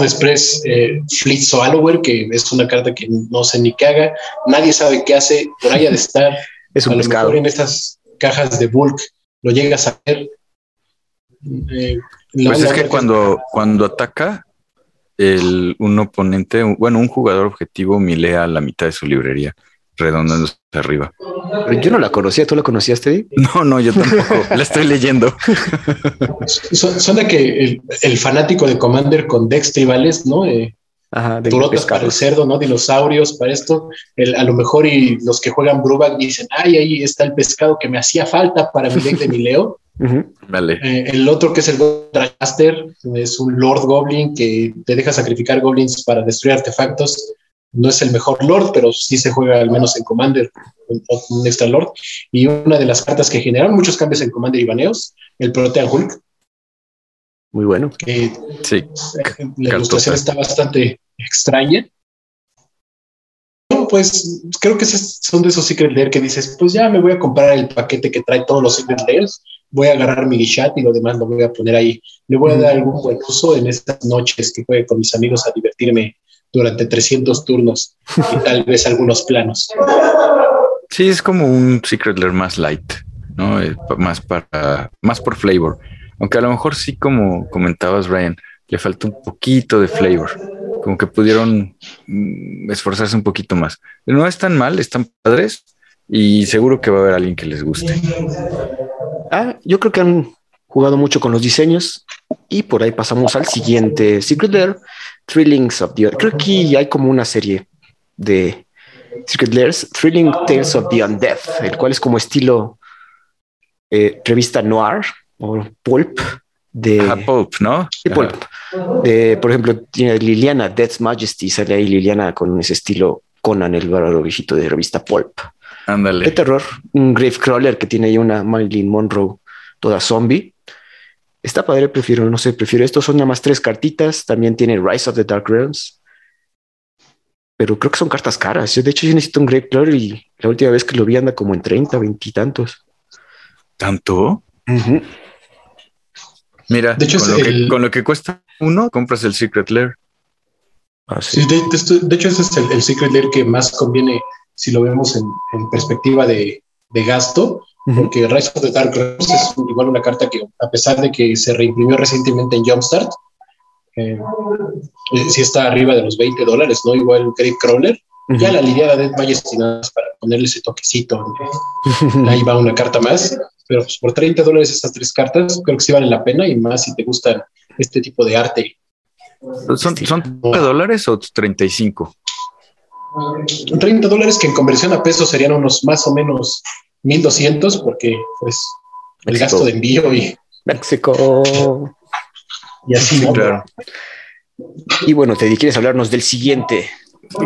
Después eh, Fleet Swallower, que es una carta que no sé ni qué haga, nadie sabe qué hace, por ahí de estar. es un a pescado. en estas cajas de bulk lo llegas a ver. Eh, pues es que cuando, cuando ataca, el, un oponente, bueno, un jugador objetivo milea la mitad de su librería, redondándose arriba. Yo no la conocía, ¿tú la conocías, Teddy? No, no, yo tampoco, la estoy leyendo. Son, de que el, fanático de Commander con decks tribales, ¿no? Eh, Ajá, de para el cerdo, ¿no? Dinosaurios para esto. a lo mejor y los que juegan Brubac dicen, ay, ahí está el pescado que me hacía falta para mi deck de Mileo. Vale. Eh, el otro que es el Goldcaster es un Lord Goblin que te deja sacrificar goblins para destruir artefactos. No es el mejor Lord, pero sí se juega al menos en Commander, un, extra Lord. Y una de las cartas que generaron muchos cambios en Commander y baneos, el Protean Hulk. Muy bueno. Que, sí. Eh, la ilustración está bastante extraña. pues creo que son de esos Secret Lair que dices, pues ya me voy a comprar el paquete que trae todos los Secret Lairs voy a agarrar mi chat y lo demás lo voy a poner ahí. Le voy a dar algún buen uso en estas noches que juegue con mis amigos a divertirme durante 300 turnos y tal vez algunos planos. Sí, es como un Secret Lair más light, ¿no? Eh, más para, más por flavor. Aunque a lo mejor sí, como comentabas, Ryan, le falta un poquito de flavor. Como que pudieron mm, esforzarse un poquito más. No están mal, están padres y seguro que va a haber alguien que les guste. Ah, yo creo que han jugado mucho con los diseños y por ahí pasamos al siguiente Secret Lair, Thrillings of the Creo que aquí hay como una serie de Secret Lairs, Thrilling Tales of the Undead, el cual es como estilo eh, revista noir o pulp de pulp, ¿no? pulp. De, por ejemplo, tiene Liliana Death's Majesty, sale ahí Liliana con ese estilo Conan, el bárbaro viejito de revista pulp. Ándale. De terror. Un Gravecrawler que tiene ahí una Marilyn Monroe toda zombie. Está padre, prefiero, no sé, prefiero esto. Son nada más tres cartitas. También tiene Rise of the Dark Realms. Pero creo que son cartas caras. Yo, de hecho, yo necesito un Gravecrawler y la última vez que lo vi anda como en 30, 20 y tantos. ¿Tanto? Mira, de hecho, con, lo que, cuesta uno, compras el Secret Lair. Ah, sí. de, hecho, ese es el, el Secret Lair que más conviene si lo vemos en, perspectiva de, gasto, porque Rise of the Dark Realms es igual una carta que, a pesar de que se reimprimió recientemente en Jumpstart, eh, eh sí está arriba de los 20 dólares, ¿no? Igual Grave Crawler. Ya la lidiada de Majesty para ponerle ese toquecito. Ahí va una carta más. Pero pues, por 30 dólares estas tres cartas creo que sí vale la pena y más si te gusta este tipo de arte. ¿Son, son dólares o 35? 30 dólares que en conversión a pesos serían unos más o menos 1200 porque pues el gasto de envío y México. y así claro. y bueno te quieres hablarnos del siguiente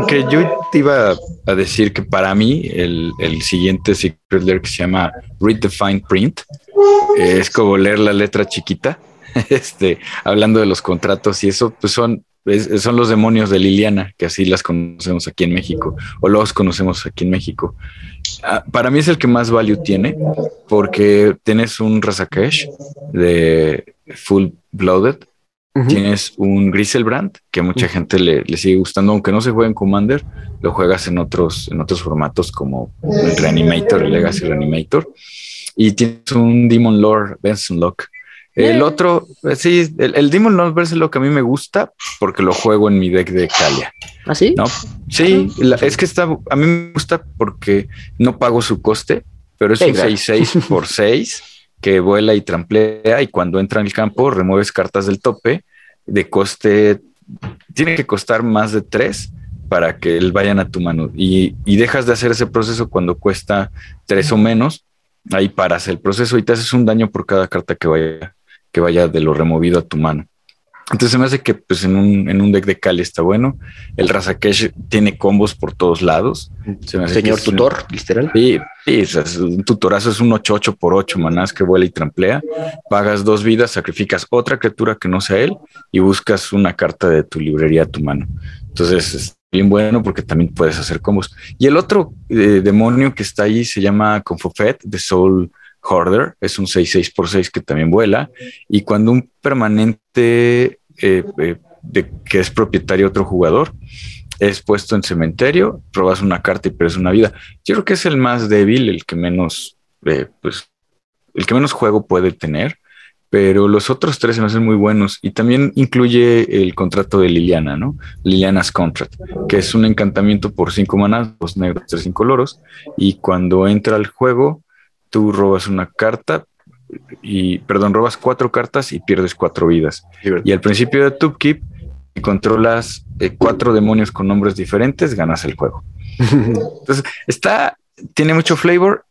que yo te iba a decir que para mí el, siguiente secret lair que se llama Read the Fine Print es como leer la letra chiquita este hablando de los contratos y eso pues son son los demonios de Liliana, que así las conocemos aquí en México, o los conocemos aquí en México. Ah, para mí es el que más value tiene, porque tienes un Razakesh de Full Blooded, Tienes un Griselbrand que mucha gente le, sigue gustando, aunque no se juega en Commander, lo juegas en otros, en otros formatos como el Reanimator, el Legacy Reanimator. Y tienes un Demon Lord Benson Lock. El otro, eh, sí, el, Demon Lord Benson Lock a mí me gusta porque lo juego en mi deck de Kalia. ¿Ah, sí? ¿No? Sí, es que está, a mí me gusta porque no pago su coste, pero es un 6-6 por 6 que vuela y tramplea y cuando entra en el campo remueves cartas del tope de coste, tiene que costar más de 3 para que él vayan a tu mano y, dejas de hacer ese proceso cuando cuesta 3 o menos, ahí paras el proceso y te haces un daño por cada carta que vaya, que vaya de lo removido a tu mano. Entonces se me hace que pues en un, en un deck de Cali está bueno. El Razakesh tiene combos por todos lados. Señor tutor, literal. Sí, sí un tutorazo es un 8-8 por 8 manás que vuela y tramplea. Pagas dos vidas, sacrificas otra criatura que no sea él y buscas una carta de tu librería a tu mano. Entonces es bien bueno porque también puedes hacer combos. Y el otro eh, demonio que está ahí se llama Confofet de Soul Hoarder. Es un 6-6 por 6 que también vuela. Y cuando un permanente eh, eh, de que es propietario otro jugador, es puesto en cementerio, robas una carta y pierdes una vida. Yo creo que es el más débil, el que menos, eh, pues, el que menos juego puede tener, pero los otros tres se me hacen muy buenos y también incluye el contrato de Liliana, ¿no? Liliana's Contract, que es un encantamiento por cinco manas, dos negros, tres cinco loros, y cuando entra al juego, tú robas una carta, y, perdón, robas cuatro cartas y pierdes cuatro vidas. y al principio de Tubkeep, si controlas eh, cuatro demonios con nombres diferentes, ganas el juego. Entonces, está, tiene mucho flavor.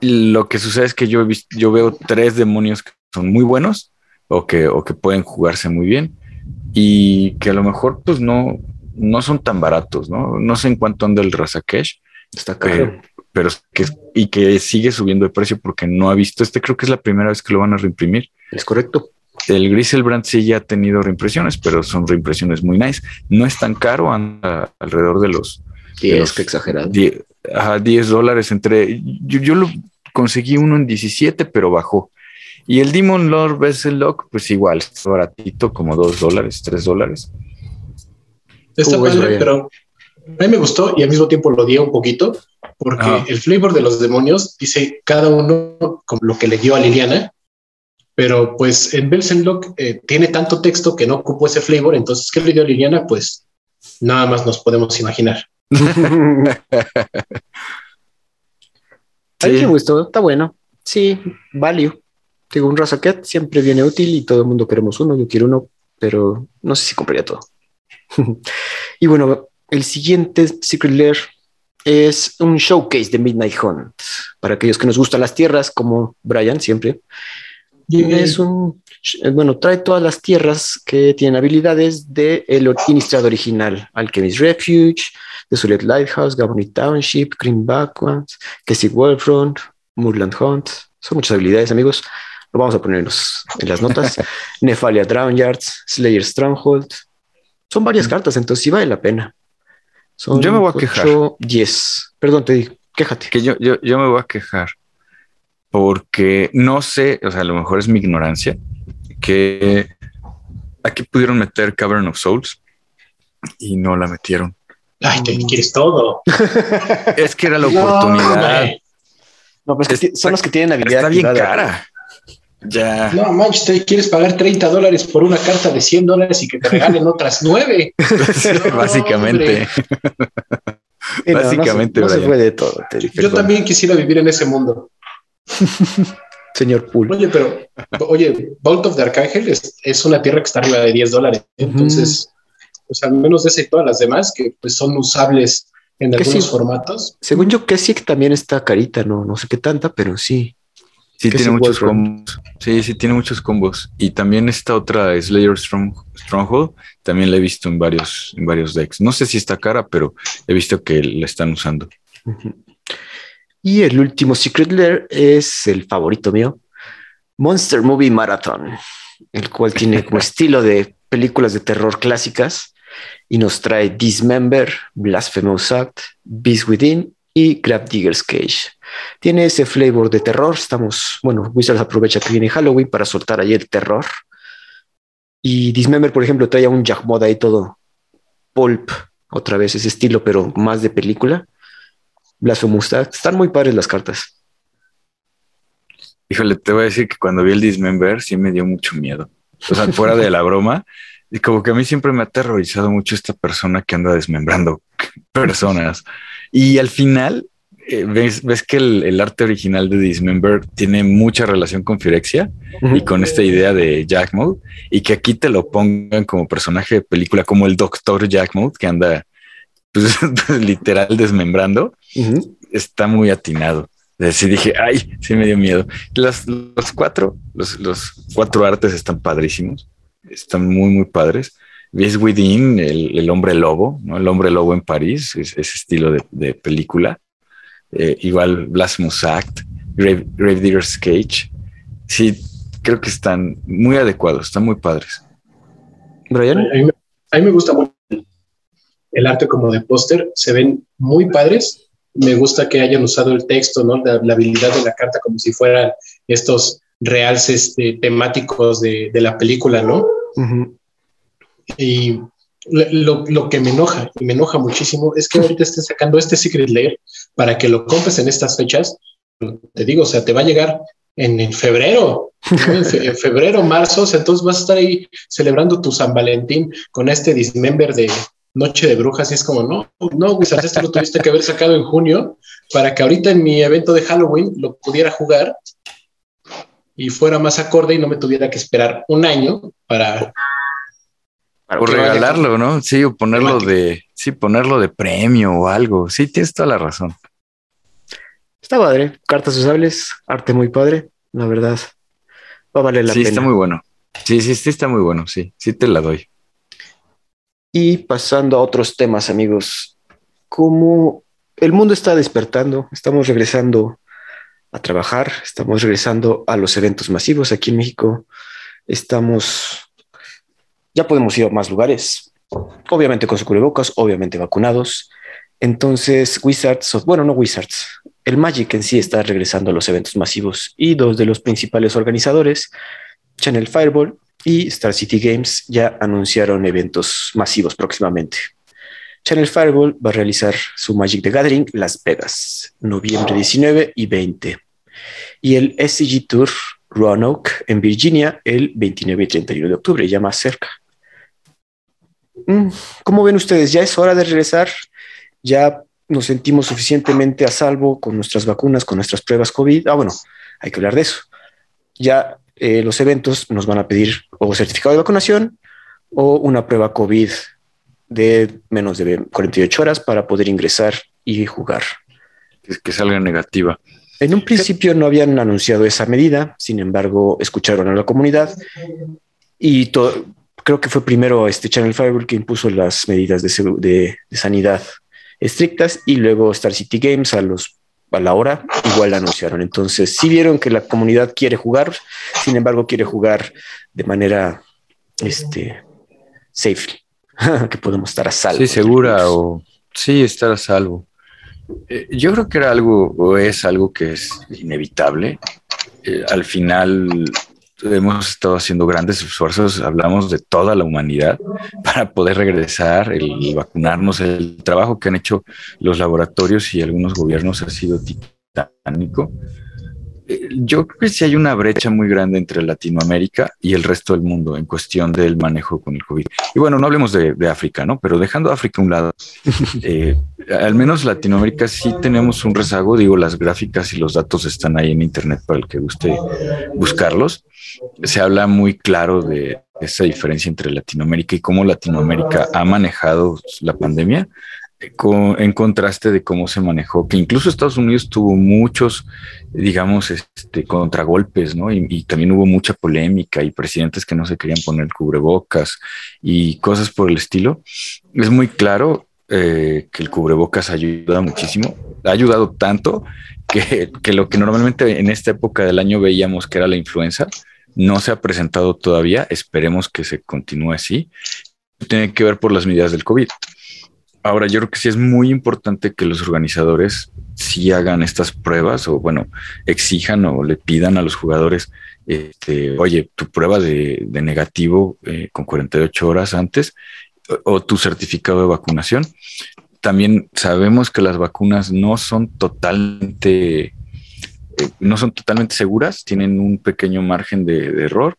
Lo que sucede es que yo, yo veo tres demonios que son muy buenos o que, o que pueden jugarse muy bien y que a lo mejor pues no, no son tan baratos, ¿no? No sé en cuánto anda el Razakesh. Está caro pero que, y que sigue subiendo de precio porque no ha visto este, creo que es la primera vez que lo van a reimprimir. Es correcto. El Griselbrand sí ya ha tenido reimpresiones, pero son reimpresiones muy nice. No es tan caro, anda alrededor de los 10, que exagerado. 10, 10 dólares entre. Yo, lo conseguí uno en 17, pero bajó. Y el Demon Lord Vessel Lock, pues igual, es baratito, como 2 dólares, 3 dólares. Está padre, pero a mí me gustó y al mismo tiempo lo dio un poquito porque el flavor de los demonios dice cada uno con lo que le dio a Liliana, pero pues en Belsenlock eh, tiene tanto texto que no ocupó ese flavor, entonces ¿qué le dio a Liliana? Pues nada más nos podemos imaginar. A mí me gustó, está bueno. Sí, value. Tengo un Razaket, siempre viene útil y todo el mundo queremos uno. Yo quiero uno, pero no sé si compraría todo. y bueno, el siguiente Secret Lair es un showcase de Midnight Hunt para aquellos que nos gustan las tierras, como Brian siempre. Y es un, bueno, trae todas las tierras que tienen habilidades de el administrador original, Alchemist Refuge, Desolate Lighthouse, Gabony Township, Green Backlands, Keswick Wolfront, Moorland Hunt. Son muchas habilidades, amigos. Lo vamos a poner en, las notas. Nefalia Yards, Slayer Stronghold. Son varias cartas, entonces sí vale la pena yo me voy a quejar. 10. Perdón, te digo, quéjate. Que yo, yo, yo me voy a quejar porque no sé, o sea, a lo mejor es mi ignorancia, que aquí pudieron meter Cavern of Souls y no la metieron. Ay, te quieres todo. es que era la oportunidad. No, pues son los que tienen habilidad. Está bien cara. Ya. No, manches, quieres pagar 30 dólares por una carta de 100 dólares y que te regalen otras 9. básicamente. básicamente, no, se, puede todo. Yo también quisiera vivir en ese mundo. Señor Pool. Oye, pero, oye, Vault of the Arcángel es, una tierra que está arriba de 10 dólares. Entonces, pues al menos de ese y todas las demás que pues, son usables en algunos formatos. Según yo, Keswick también está carita, no, no sé qué tanta, pero sí. Sí, tiene muchos combos. Sí, sí, tiene muchos combos. Y también esta otra Slayer Stronghold, también la he visto en varios, en varios decks. No sé si está cara, pero he visto que la están usando. Y el último Secret Lair es el favorito mío, Monster Movie Marathon, el cual tiene como estilo de películas de terror clásicas y nos trae Dismember, Blasphemous Act, Beast Within y Grab Digger's Cage. Tiene ese flavor de terror. Estamos, bueno, Wizards aprovecha que viene Halloween para soltar ahí el terror. Y Dismember, por ejemplo, traía un Jack Mod ahí todo pulp, otra vez ese estilo, pero más de película. Blasphemous, están muy padres las cartas. Híjole, te voy a decir que cuando vi el Dismember sí me dio mucho miedo. O sea, fuera de la broma, y como que a mí siempre me ha aterrorizado mucho esta persona que anda desmembrando personas. Y al final, eh, ves, que el, arte original de Dismember tiene mucha relación con Firexia y con esta idea de Jack Mode y que aquí te lo pongan como personaje de película, como el doctor Jack Mode que anda pues, literal desmembrando. Está muy atinado. Así dije, ay, sí me dio miedo. Los, los cuatro, los, los, cuatro artes están padrísimos, están muy, muy padres. Ves Within, el, el, hombre lobo, ¿no? El hombre lobo en París, ese estilo de, de película. Eh, igual Blasphemous Act, Grave, Digger's Cage. Sí, creo que están muy adecuados, están muy padres. Brian. A mí, me gusta mucho el arte como de póster, se ven muy padres. Me gusta que hayan usado el texto, ¿no? La, habilidad de la carta como si fueran estos realces este, temáticos de, de, la película, ¿no? Y lo, lo, que me enoja, y me enoja muchísimo, es que ahorita esté sacando este Secret Lair para que lo compres en estas fechas. Te digo, o sea, te va a llegar en, febrero, en, febrero, marzo, o sea, entonces vas a estar ahí celebrando tu San Valentín con este dismember de Noche de Brujas y es como, no, no, Wizards, esto lo tuviste que haber sacado en junio para que ahorita en mi evento de Halloween lo pudiera jugar y fuera más acorde y no me tuviera que esperar un año para o regalarlo, ¿no? Sí, o ponerlo de, sí, ponerlo de premio o algo. Sí, tienes toda la razón. Está padre. Cartas usables, arte muy padre, la verdad. Va a valer la pena. Sí, está muy bueno. Sí, sí, sí, está muy bueno. Sí, sí te la doy. Y pasando a otros temas, amigos, como el mundo está despertando, estamos regresando a trabajar, estamos regresando a los eventos masivos aquí en México, estamos ya podemos ir a más lugares, obviamente con su cubrebocas, obviamente vacunados. Entonces, Wizards, bueno, no Wizards, el Magic en sí está regresando a los eventos masivos y dos de los principales organizadores, Channel Fireball y Star City Games, ya anunciaron eventos masivos próximamente. Channel Fireball va a realizar su Magic the Gathering Las Vegas, noviembre 19 y 20. Y el SCG Tour Roanoke en Virginia el 29 y 31 de octubre, ya más cerca. Mm, ¿Cómo ven ustedes? ¿Ya es hora de regresar? ¿Ya nos sentimos suficientemente a salvo con nuestras vacunas, con nuestras pruebas COVID? Ah, bueno, hay que hablar de eso. Ya eh, los eventos nos van a pedir o certificado de vacunación o una prueba COVID de menos de 48 horas para poder ingresar y jugar. Que salga negativa. En un principio no habían anunciado esa medida, sin embargo, escucharon a la comunidad y todo, creo que fue primero este Channel Fireball que impuso las medidas de, sanidad estrictas y luego Star City Games a los a la hora igual la anunciaron. Entonces, sí vieron que la comunidad quiere jugar, sin embargo, quiere jugar de manera este, safe, que podemos estar a salvo. Sí, segura o sí, estar a salvo. Eh, yo creo que era algo o es algo que es inevitable. Eh, al final, hemos estado haciendo grandes esfuerzos, hablamos de toda la humanidad para poder regresar, el, vacunarnos, el trabajo que han hecho los laboratorios y algunos gobiernos ha sido titánico. Yo creo que sí hay una brecha muy grande entre Latinoamérica y el resto del mundo en cuestión del manejo con el COVID. Y bueno, no hablemos de, África, ¿no? Pero dejando África a un lado, eh, al menos Latinoamérica sí tenemos un rezago. Digo, las gráficas y los datos están ahí en Internet para el que guste buscarlos se habla muy claro de esa diferencia entre Latinoamérica y cómo Latinoamérica ha manejado la pandemia en contraste de cómo se manejó, que incluso Estados Unidos tuvo muchos, digamos, este, contragolpes, ¿no? Y, también hubo mucha polémica y presidentes que no se querían poner cubrebocas y cosas por el estilo. Es muy claro eh, que el cubrebocas ayuda muchísimo, ha ayudado tanto que, que, lo que normalmente en esta época del año veíamos que era la influenza, no se ha presentado todavía, esperemos que se continúe así. Tiene que ver por las medidas del COVID. Ahora, yo creo que sí es muy importante que los organizadores sí hagan estas pruebas o, bueno, exijan o le pidan a los jugadores, este, oye, tu prueba de, negativo eh, con 48 horas antes o, tu certificado de vacunación. También sabemos que las vacunas no son totalmente, eh, no son totalmente seguras, tienen un pequeño margen de error.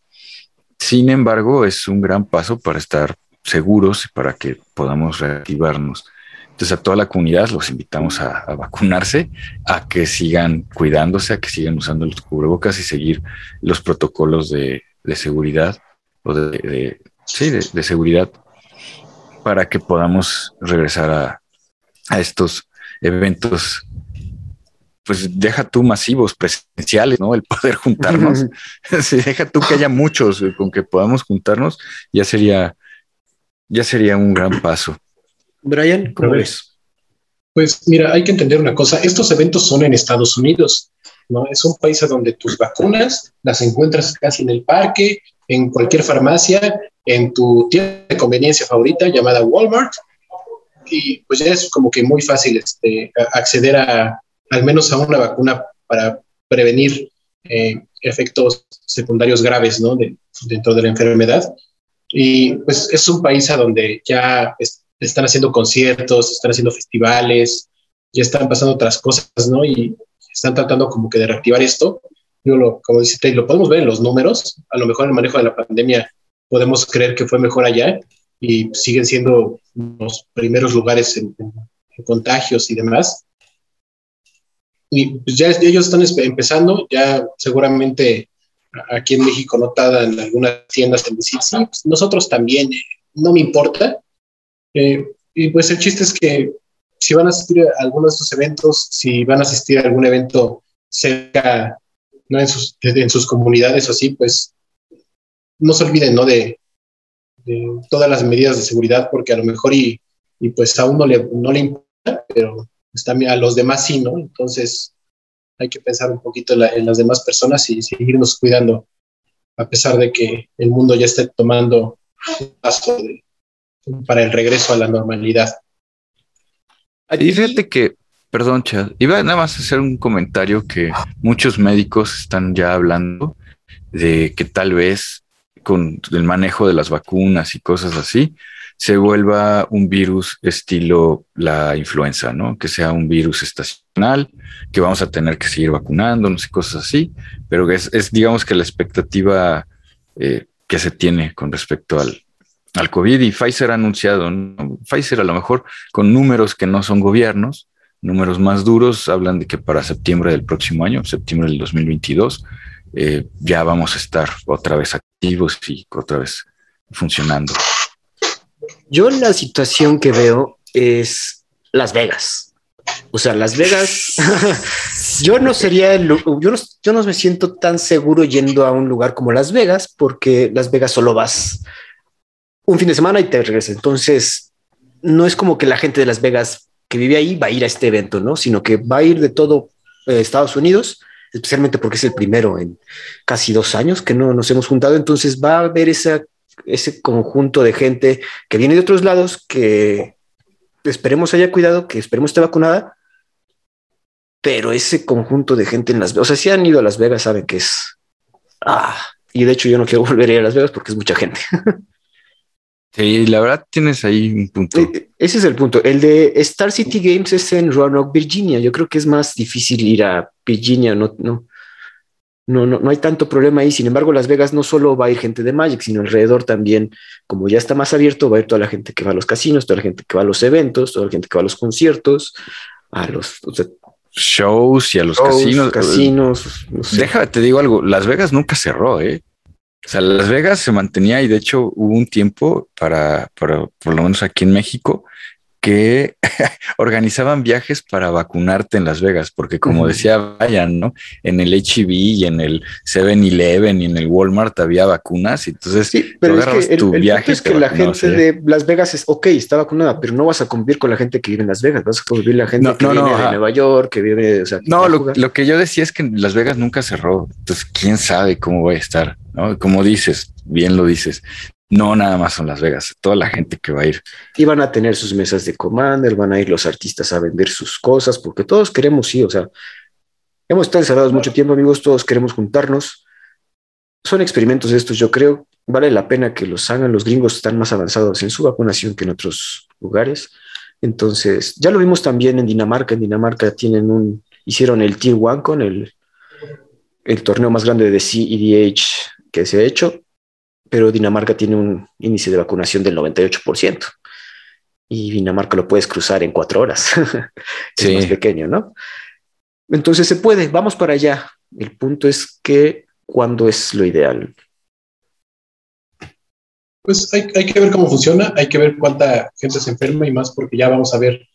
Sin embargo, es un gran paso para estar seguros para que podamos reactivarnos. Entonces a toda la comunidad los invitamos a, vacunarse, a que sigan cuidándose, a que sigan usando los cubrebocas y seguir los protocolos de, seguridad o de, sí, de, seguridad para que podamos regresar a, a estos eventos pues deja tú masivos, presenciales, ¿no? El poder juntarnos. si deja tú que haya muchos con que podamos juntarnos, ya sería ya sería un gran paso. Brian, ¿cómo ves? Pues mira, hay que entender una cosa, estos eventos son en Estados Unidos, ¿no? Es un país donde tus vacunas las encuentras casi en el parque, en cualquier farmacia, en tu tienda de conveniencia favorita llamada Walmart, y pues ya es como que muy fácil este, acceder a al menos a una vacuna para prevenir eh, efectos secundarios graves ¿no? dentro de la enfermedad. Y pues es un país a donde ya están haciendo conciertos, están haciendo festivales, ya están pasando otras cosas, ¿no? Y están tratando como que de reactivar esto. Yo lo, como dice lo podemos ver en los números. A lo mejor el manejo de la pandemia podemos creer que fue mejor allá y siguen siendo los primeros lugares en, contagios y demás. Y pues ya ellos están empezando, ya seguramente aquí en México notada en algunas tiendas en decir, sí, pues nosotros también, eh, no me importa. Eh, y pues el chiste es que si van a asistir a alguno de estos eventos, si van a asistir a algún evento cerca, ¿no? en, sus, en sus comunidades o así, pues no se olviden, ¿no? De, todas las medidas de seguridad, porque a lo mejor y, y pues a uno le, no le importa, pero pues también a los demás sí, ¿no? Entonces, hay que pensar un poquito en, las demás personas y seguirnos cuidando, a pesar de que el mundo ya esté tomando un paso para el regreso a la normalidad. Y fíjate que, perdón, Chad, iba nada más a hacer un comentario que muchos médicos están ya hablando de que tal vez con el manejo de las vacunas y cosas así, se vuelva un virus estilo la influenza, ¿no? Que sea un virus estacional, que vamos a tener que seguir vacunándonos y cosas así, pero es, es digamos que la expectativa eh, que se tiene con respecto al, al COVID y Pfizer ha anunciado, ¿no? Pfizer a lo mejor con números que no son gobiernos, números más duros, hablan de que para septiembre del próximo año, septiembre del 2022, eh, ya vamos a estar otra vez activos y otra vez funcionando. Yo la situación que veo es Las Vegas. O sea, Las Vegas, yo no sería, yo, no, yo no me siento tan seguro yendo a un lugar como Las Vegas porque Las Vegas solo vas un fin de semana y te regresas. Entonces, no es como que la gente de Las Vegas que vive ahí va a ir a este evento, ¿no? Sino que va a ir de todo eh, Estados Unidos, especialmente porque es el primero en casi dos años que no nos hemos juntado. Entonces va a haber esa ese conjunto de gente que viene de otros lados, que esperemos haya cuidado, que esperemos esté vacunada, pero ese conjunto de gente en Las Vegas, o sea, si han ido a Las Vegas, saben que es... Ah, y de hecho yo no quiero volver a ir a Las Vegas porque es mucha gente. Sí, la verdad tienes ahí un punto. E, ese es el punto. El de Star City Games es en Roanoke, Virginia. Yo creo que es más difícil ir a Virginia, no, no, no, no, no hay tanto problema ahí. Sin embargo, Las Vegas no solo va a ir gente de Magic, sino alrededor también, como ya está más abierto, va a ir toda la gente que va a los casinos, toda la gente que va a los eventos, toda la gente que va a los conciertos, a los shows y a los casinos. Casinos. Déjame, te digo algo. Las Vegas nunca cerró, ¿eh? O sea, Las Vegas se mantenía y de hecho hubo un tiempo para, para por lo menos aquí en México, que organizaban viajes para vacunarte en Las Vegas, porque como decía Brian, ¿no? En el e y en el 7-Eleven y en el Walmart había vacunas, y entonces sí, pero es que el, viaje. es que la gente de Las Vegas es, ok, está vacunada, pero no vas a convivir con la gente que vive en Las Vegas, vas a convivir la gente que vive de Nueva York, que vive, o sea, No, lo, que yo decía es que Las Vegas nunca cerró, entonces quién sabe cómo va a estar, ¿no? Como dices, bien lo dices, no nada más son Las Vegas, toda la gente que va a ir. Y van a tener sus mesas de Commander, van a ir los artistas a vender sus cosas, porque todos queremos, sí, o sea, hemos estado encerrados mucho tiempo, amigos, todos queremos juntarnos. Son experimentos estos, yo creo. Vale la pena que los hagan. Los gringos están más avanzados en su vacunación que en otros lugares. Entonces, ya lo vimos también en Dinamarca. En Dinamarca tienen un, hicieron el Tier One con el, el torneo más grande de CEDH que se ha hecho pero Dinamarca tiene un índice de vacunación del 98%. Y Dinamarca lo puedes cruzar en cuatro horas. es más pequeño, ¿no? Entonces se puede, vamos para allá. El punto es que, ¿cuándo es lo ideal? Pues hay, que ver cómo funciona, hay que ver cuánta gente se enferma y más porque ya vamos a ver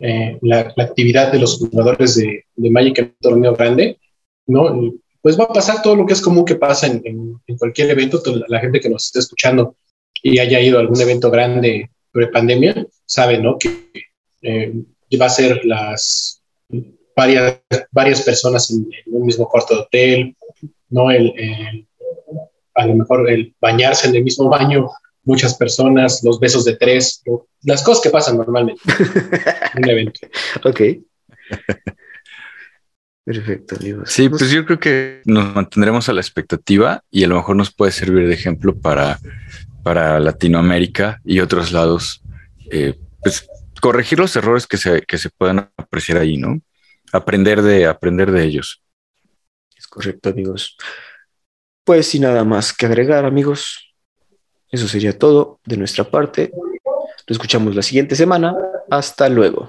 eh, la, actividad de los jugadores de, de Magic en un torneo grande, ¿no? Pues va a pasar todo lo que es común que pasa en, cualquier evento. La gente que nos esté escuchando y haya ido a algún evento grande pre pandemia, sabe, ¿no? Que eh, va a ser las varias, varias personas en, un mismo cuarto de hotel, ¿no? El, a lo mejor el bañarse en el mismo baño, muchas personas, los besos de tres, las cosas que pasan normalmente en un evento. Ok. Perfecto, amigos. Sí, pues yo creo que nos mantendremos a la expectativa y a lo mejor nos puede servir de ejemplo para, para Latinoamérica y otros lados, eh, pues corregir los errores que se, que se puedan apreciar ahí, ¿no? Aprender de, aprender de ellos. Es correcto, amigos. Pues sin nada más que agregar, amigos. Eso sería todo de nuestra parte. Lo escuchamos la siguiente semana. Hasta luego.